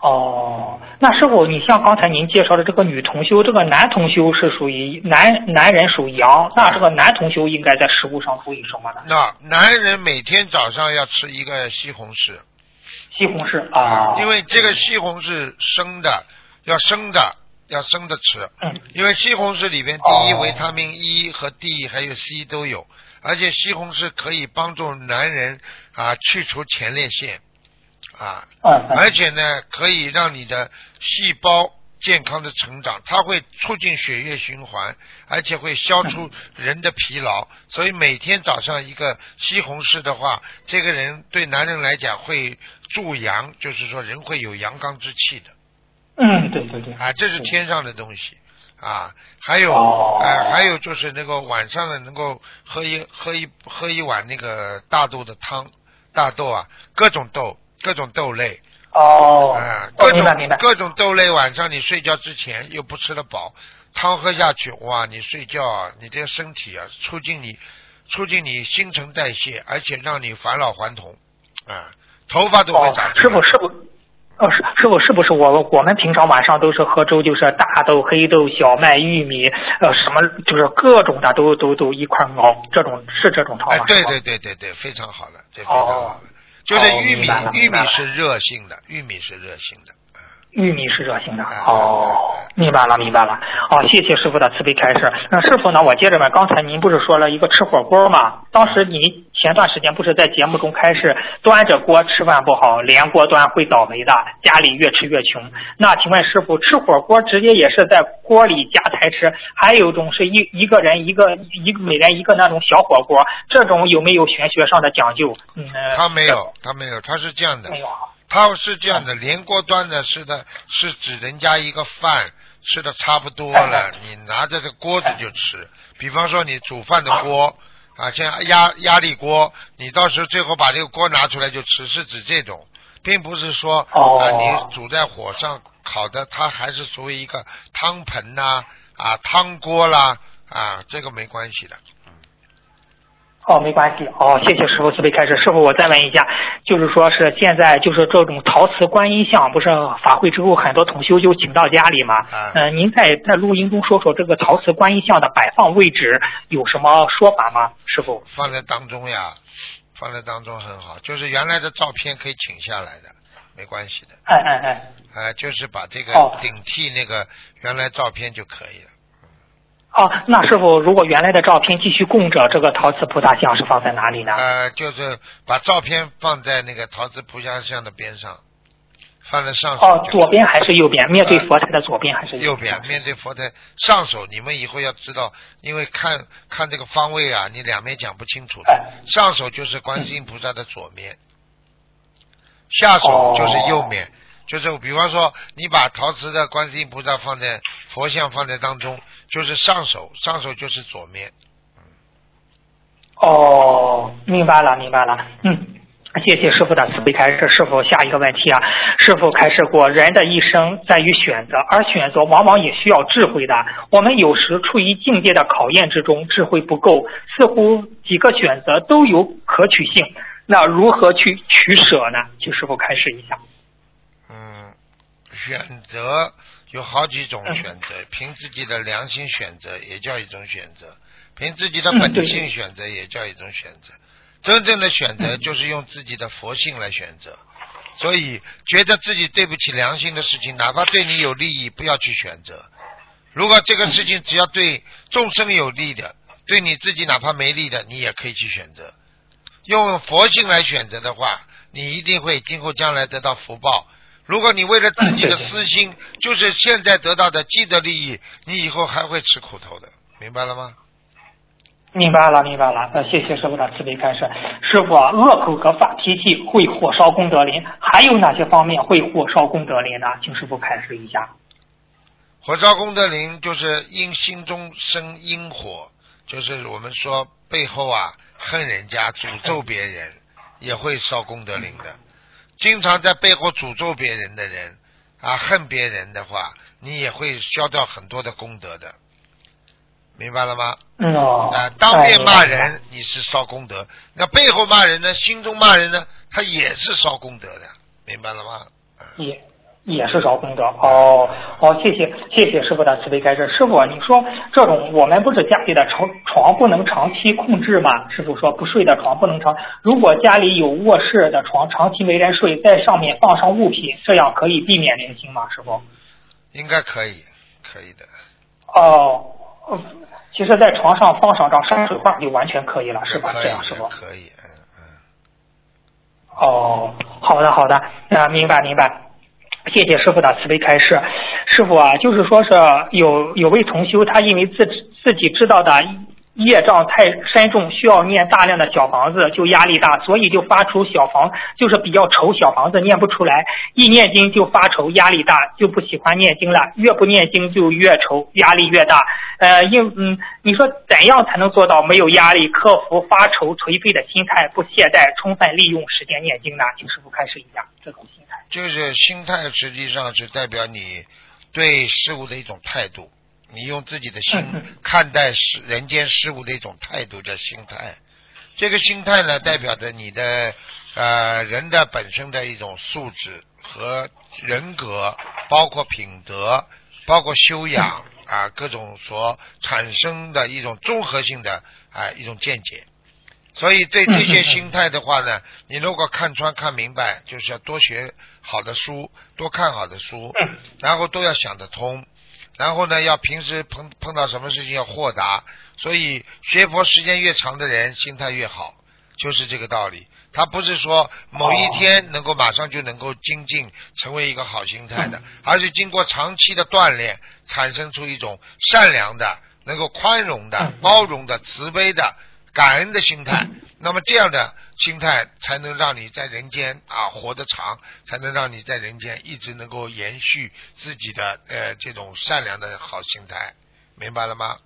哦，那师傅，你像刚才您介绍的这个女同修，这个男同修是属于男男人属阳，那这个男同修应该在食物上注意什么呢？那男人每天早上要吃一个西红柿。西红柿啊，因为这个西红柿生的，要生的。要生的吃，因为西红柿里边第一维他命 E 和 D 还有 C 都有，而且西红柿可以帮助男人啊去除前列腺啊，而且呢可以让你的细胞健康的成长，它会促进血液循环，而且会消除人的疲劳，所以每天早上一个西红柿的话，这个人对男人来讲会助阳，就是说人会有阳刚之气的。嗯，对对对，啊，这是天上的东西啊，还有，哎，还有就是那个晚上呢，能够喝一喝一喝一碗那个大豆的汤，大豆啊，各种豆，各种豆类，哦，啊，各种各种豆类，晚上你睡觉之前又不吃得饱，汤喝下去，哇，你睡觉啊，你这个身体啊，促进你促进你新陈代谢，而且让你返老还童，啊，头发都会长。师傅，师傅。哦，师师傅是不是我我们平常晚上都是喝粥，就是大豆、黑豆、小麦、玉米，呃，什么就是各种的都都都一块熬，这种是这种汤吗？对对对对对，非常好了，这非常好了。就是玉米，玉米是热性的，玉米是热性的。玉米是热性的哦，明白了明白了哦，谢谢师傅的慈悲开示。那师傅呢？我接着问，刚才您不是说了一个吃火锅吗？当时您前段时间不是在节目中开始端着锅吃饭不好，连锅端会倒霉的，家里越吃越穷。那请问师傅，吃火锅直接也是在锅里夹菜吃，还有一种是一一个人一个一个每人一个那种小火锅，这种有没有玄学上的讲究？嗯，他没有，他没有，他是这样的。没有。他是这样的，连锅端的是的，是指人家一个饭吃的差不多了，你拿着这锅子就吃。比方说你煮饭的锅啊，像压压力锅，你到时候最后把这个锅拿出来就吃，是指这种，并不是说啊你煮在火上烤的，它还是属于一个汤盆呐啊汤锅啦啊，这个没关系的。哦，没关系。哦，谢谢师傅慈悲开示。师傅，我再问一下，就是说是现在就是这种陶瓷观音像，不是法会之后很多同修就请到家里吗？嗯。您在在录音中说说这个陶瓷观音像的摆放位置有什么说法吗？师傅。放在当中呀，放在当中很好，就是原来的照片可以请下来的，没关系的。哎哎哎。哎，就是把这个顶替那个原来照片就可以了。哦，那师傅，如果原来的照片继续供着，这个陶瓷菩萨像是放在哪里呢？呃，就是把照片放在那个陶瓷菩萨像的边上，放在上。哦，左边还是右边？面对佛台的左边还是右边？面对佛台上手，你们以后要知道，因为看看这个方位啊，你两面讲不清楚的。上手就是观世音菩萨的左面，下手就是右面。就是比方说，你把陶瓷的观世音菩萨放在佛像放在当中，就是上手，上手就是左面。哦，明白了，明白了。嗯，谢谢师傅的慈悲开示。师傅，下一个问题啊，师傅开示过，人的一生在于选择，而选择往往也需要智慧的。我们有时处于境界的考验之中，智慧不够，似乎几个选择都有可取性，那如何去取舍呢？请师傅开示一下。选择有好几种选择，凭自己的良心选择也叫一种选择，凭自己的本性选择也叫一种选择。真正的选择就是用自己的佛性来选择。所以，觉得自己对不起良心的事情，哪怕对你有利益，不要去选择。如果这个事情只要对众生有利的，对你自己哪怕没利的，你也可以去选择。用佛性来选择的话，你一定会今后将来得到福报。如果你为了自己的私心，就是现在得到的既得利益，你以后还会吃苦头的，明白了吗？明白了，明白了。那，谢谢师傅的慈悲开示。师傅啊，恶口和发脾气会火烧功德林，还有哪些方面会火烧功德林呢？请师傅开示一下。火烧功德林就是因心中生阴火，就是我们说背后啊恨人家、诅咒别人，也会烧功德林的。经常在背后诅咒别人的人啊，恨别人的话，你也会消掉很多的功德的，明白了吗？哦。啊，当面骂人你是烧功德，那背后骂人呢？心中骂人呢？他也是烧功德的，明白了吗？也。也是找功德哦，好，谢谢谢谢师傅的慈悲开示。师傅，你说这种我们不是家里的床床不能长期控制吗？师傅说不睡的床不能长。如果家里有卧室的床，长期没人睡，在上面放上物品，这样可以避免灵性吗？师傅？应该可以，可以的。哦，其实，在床上放上张山水画就完全可以了，是吧？这样，师傅。可以，嗯嗯。哦，好的好的，啊，明白明白。谢谢师傅的慈悲开示，师傅啊，就是说是有有位同修，他因为自自己知道的业障太深重，需要念大量的小房子，就压力大，所以就发出小房，就是比较愁小房子念不出来，一念经就发愁，压力大，就不喜欢念经了，越不念经就越愁，压力越大。呃，因嗯，你说怎样才能做到没有压力，克服发愁颓废的心态，不懈怠，充分利用时间念经呢？请师傅开示一下这种心。就是心态，实际上是代表你对事物的一种态度。你用自己的心看待事人间事物的一种态度，叫心态。这个心态呢，代表着你的呃人的本身的一种素质和人格，包括品德，包括修养啊，各种所产生的一种综合性的啊一种见解。所以对这些心态的话呢，你如果看穿看明白，就是要多学好的书，多看好的书，然后都要想得通，然后呢，要平时碰碰到什么事情要豁达。所以学佛时间越长的人，心态越好，就是这个道理。他不是说某一天能够马上就能够精进成为一个好心态的，而是经过长期的锻炼，产生出一种善良的、能够宽容的、包容的、慈悲的、感恩的心态。那么这样的心态才能让你在人间啊活得长，才能让你在人间一直能够延续自己的呃这种善良的好心态，明白了吗？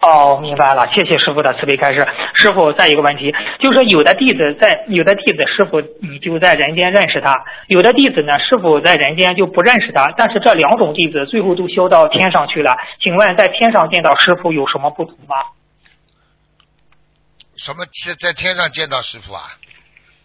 哦，明白了，谢谢师傅的慈悲开示。师傅，再一个问题，就是说有的弟子在，有的弟子师傅你就在人间认识他，有的弟子呢师傅在人间就不认识他，但是这两种弟子最后都修到天上去了。请问在天上见到师傅有什么不同吗？什么在在天上见到师傅啊？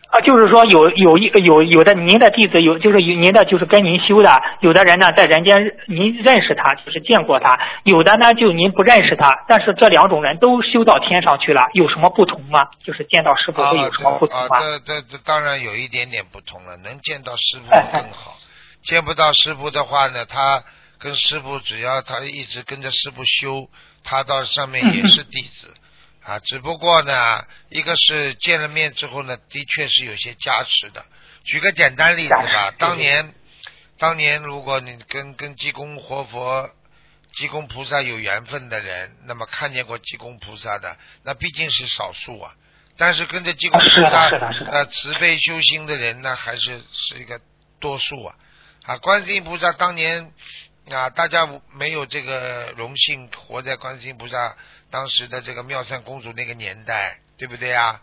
啊，就是说有有一有有的您的弟子有，就是有您的就是跟您修的，有的人呢在人间您认识他，就是见过他，有的呢就您不认识他，但是这两种人都修到天上去了，有什么不同吗？就是见到师傅会有什么不同吗？啊，这这这当然有一点点不同了，能见到师傅更好，见不到师傅的话呢，他跟师傅只要他一直跟着师傅修，他到上面也是弟子。啊，只不过呢，一个是见了面之后呢，的确是有些加持的。举个简单例子吧，当年，当年如果你跟跟济公活佛、济公菩萨有缘分的人，那么看见过济公菩萨的，那毕竟是少数啊。但是跟着济公菩萨呃慈悲修心的人呢，还是是一个多数啊。啊，观世音菩萨当年啊，大家没有这个荣幸活在观世音菩萨。当时的这个妙善公主那个年代，对不对啊？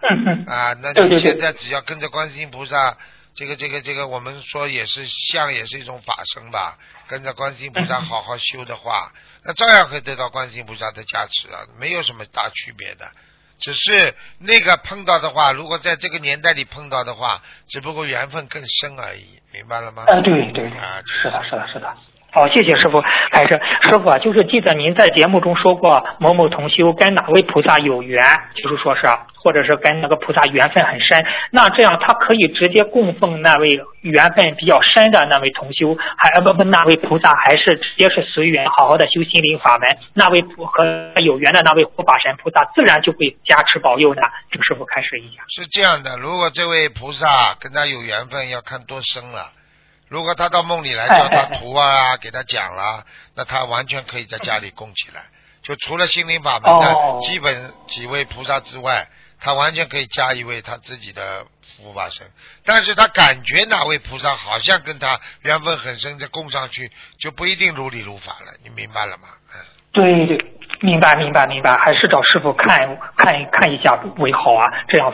啊，那你现在只要跟着观世音菩萨，这个这个这个，我们说也是像也是一种法身吧。跟着观世音菩萨好好修的话，那照样可以得到观世音菩萨的加持啊，没有什么大区别的。只是那个碰到的话，如果在这个年代里碰到的话，只不过缘分更深而已，明白了吗？啊，对对啊，是的，是的，是的。好，谢谢师傅。还是师傅啊，就是记得您在节目中说过，某某同修跟哪位菩萨有缘，就是说是，或者是跟那个菩萨缘分很深。那这样他可以直接供奉那位缘分比较深的那位同修，还不不那位菩萨，还是直接是随缘好好的修心灵法门。那位和有缘的那位护法神菩萨，自然就会加持保佑呢。请师傅开始一下。是这样的，如果这位菩萨跟他有缘分，要看多深了。如果他到梦里来叫他徒啊，给他讲了，那他完全可以在家里供起来。就除了心灵法门的基本几位菩萨之外，他完全可以加一位他自己的护法神。但是他感觉哪位菩萨好像跟他缘分很深，再供上去就不一定如理如法了。你明白了吗？嗯，对对，明白明白明白，还是找师傅看看看一下为好啊，这样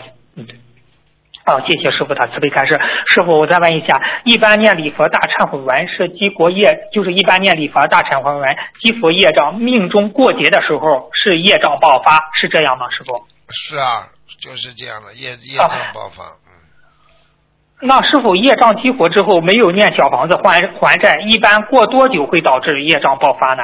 嗯。好，谢谢师傅的慈悲开示。师傅，我再问一下，一般念礼佛大忏悔文是激活业，就是一般念礼佛大忏悔文激活业障，命中过节的时候是业障爆发，是这样吗？师傅？是啊，就是这样的业业障爆发。嗯。那师傅，业障激活之后没有念小房子还还债，一般过多久会导致业障爆发呢？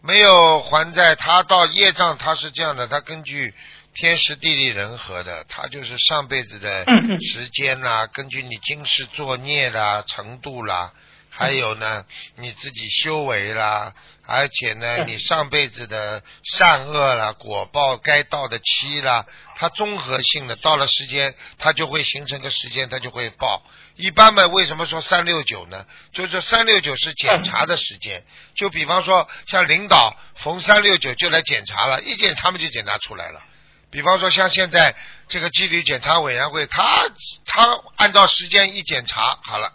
没有还债，他到业障，他是这样的，他根据。天时地利人和的，他就是上辈子的时间呐，根据你今世作孽啦程度啦，还有呢你自己修为啦，而且呢你上辈子的善恶啦果报该到的期啦，它综合性的到了时间，它就会形成个时间，它就会报。一般嘛，为什么说三六九呢？就是三六九是检查的时间，就比方说像领导逢三六九就来检查了，一检查嘛就检查出来了。比方说，像现在这个纪律检查委员会，他他按照时间一检查好了，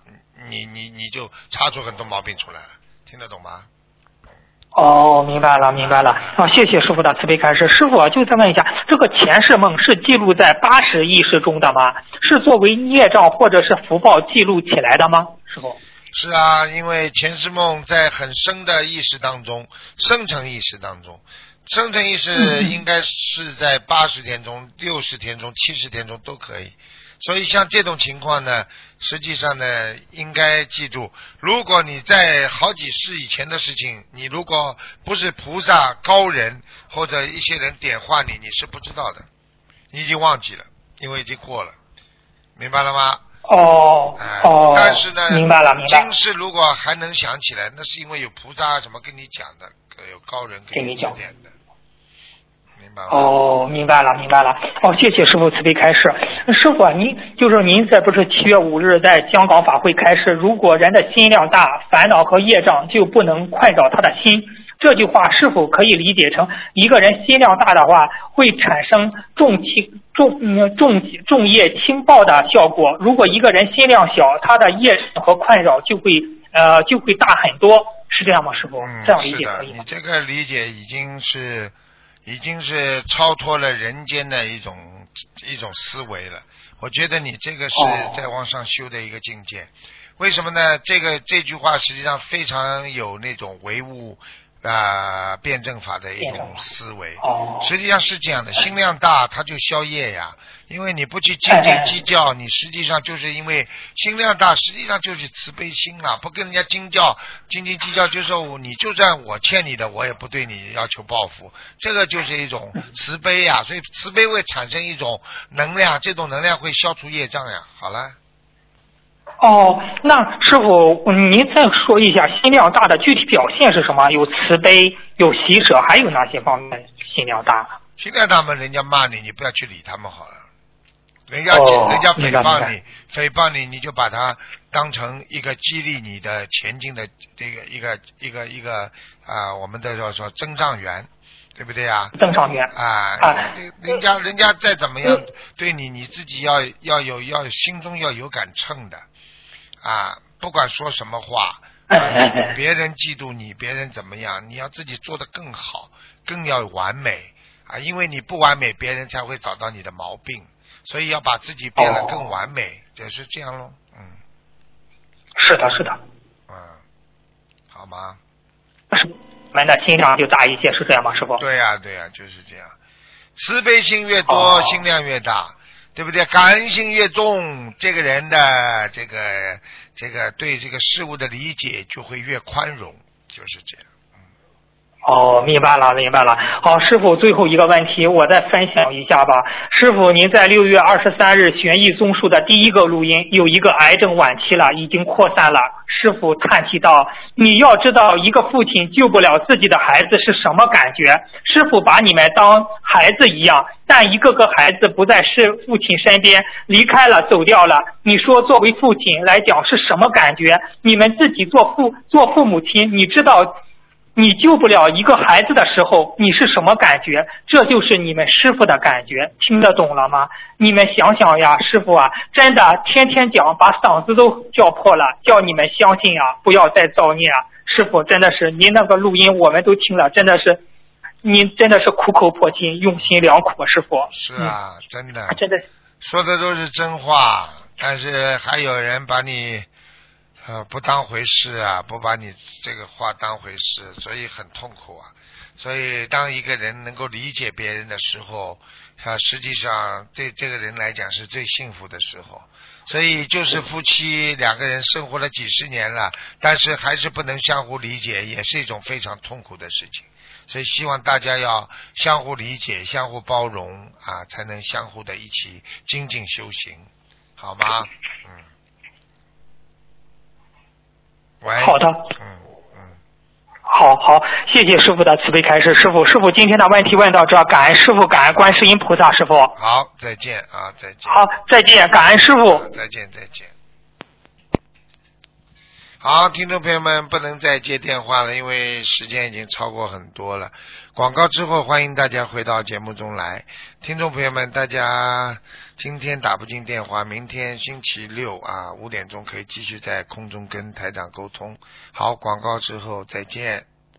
你你你就查出很多毛病出来了，听得懂吗？哦，明白了，明白了。啊，谢谢师傅的慈悲开示。师傅，就再问一下，这个前世梦是记录在八十意识中的吗？是作为孽障或者是福报记录起来的吗？师傅？是啊，因为前世梦在很深的意识当中，深层意识当中。生成意识应该是在八十天中、六十天中、七十天中都可以，所以像这种情况呢，实际上呢，应该记住，如果你在好几世以前的事情，你如果不是菩萨高人或者一些人点化你，你是不知道的。你已经忘记了，因为已经过了，明白了吗？哦哦，但是呢，明白了，明白。今世如果还能想起来，那是因为有菩萨什么跟你讲的，有高人给你讲的。哦，明白了，明白了。哦，谢谢师傅慈悲开示。师傅，您就是您在不是七月五日在香港法会开示，如果人的心量大，烦恼和业障就不能困扰他的心。这句话是否可以理解成一个人心量大的话，会产生重轻重嗯重重业轻报的效果？如果一个人心量小，他的业和困扰就会呃就会大很多，是这样吗？师傅，这样理解可以吗？你这个理解已经是。已经是超脱了人间的一种一种思维了。我觉得你这个是在往上修的一个境界。为什么呢？这个这句话实际上非常有那种唯物。啊，辩证法的一种思维，实际上是这样的。心量大，它就消业呀。因为你不去斤斤计较，你实际上就是因为心量大，实际上就是慈悲心了。不跟人家斤较，斤斤计较，就是你就算我欠你的，我也不对你要求报复。这个就是一种慈悲呀。所以慈悲会产生一种能量，这种能量会消除业障呀。好了。哦，那师傅，您再说一下心量大的具体表现是什么？有慈悲，有喜舍，还有哪些方面心量大？心量大嘛，人家骂你，你不要去理他们好了。人家人家诽谤你，诽谤你，你就把它当成一个激励你的前进的这个一个一个一个啊，我们的叫说增上缘，对不对啊？增上缘啊，人家人家再怎么样对你，你自己要要有要心中要有杆秤的。啊，不管说什么话，别人嫉妒你，别人怎么样，你要自己做的更好，更要完美啊！因为你不完美，别人才会找到你的毛病，所以要把自己变得更完美，就是这样喽。嗯，是的，是的。嗯，好吗？是，们的心量就大一些，是这样吗，师傅？对呀，对呀，就是这样。慈悲心越多，心量越大。对不对？感恩心越重，这个人的这个这个对这个事物的理解就会越宽容，就是这样。哦，明白了，明白了。好，师傅，最后一个问题，我再分享一下吧。师傅，您在六月二十三日悬疑综述的第一个录音，有一个癌症晚期了，已经扩散了。师傅叹气道：“你要知道，一个父亲救不了自己的孩子是什么感觉？师傅把你们当孩子一样，但一个个孩子不在是父亲身边，离开了，走掉了。你说，作为父亲来讲是什么感觉？你们自己做父做父母亲，你知道。”你救不了一个孩子的时候，你是什么感觉？这就是你们师傅的感觉，听得懂了吗？你们想想呀，师傅啊，真的天天讲，把嗓子都叫破了，叫你们相信啊，不要再造孽啊！师傅真的是，您那个录音我们都听了，真的是，您真的是苦口婆心，用心良苦，师傅。是啊，真的，真的说的都是真话，但是还有人把你。呃，不当回事啊，不把你这个话当回事，所以很痛苦啊。所以，当一个人能够理解别人的时候，他实际上对这个人来讲是最幸福的时候。所以，就是夫妻两个人生活了几十年了，但是还是不能相互理解，也是一种非常痛苦的事情。所以，希望大家要相互理解、相互包容啊，才能相互的一起精进修行，好吗？嗯。好的，嗯嗯，好好，谢谢师傅的慈悲开示。师傅，师傅今天的问题问到这，感恩师傅，感恩观世音菩萨，师傅。好，再见啊，再见。好，再见，感恩师傅。再见，再见。好，听众朋友们，不能再接电话了，因为时间已经超过很多了。广告之后，欢迎大家回到节目中来。听众朋友们，大家今天打不进电话，明天星期六啊，五点钟可以继续在空中跟台长沟通。好，广告之后再见。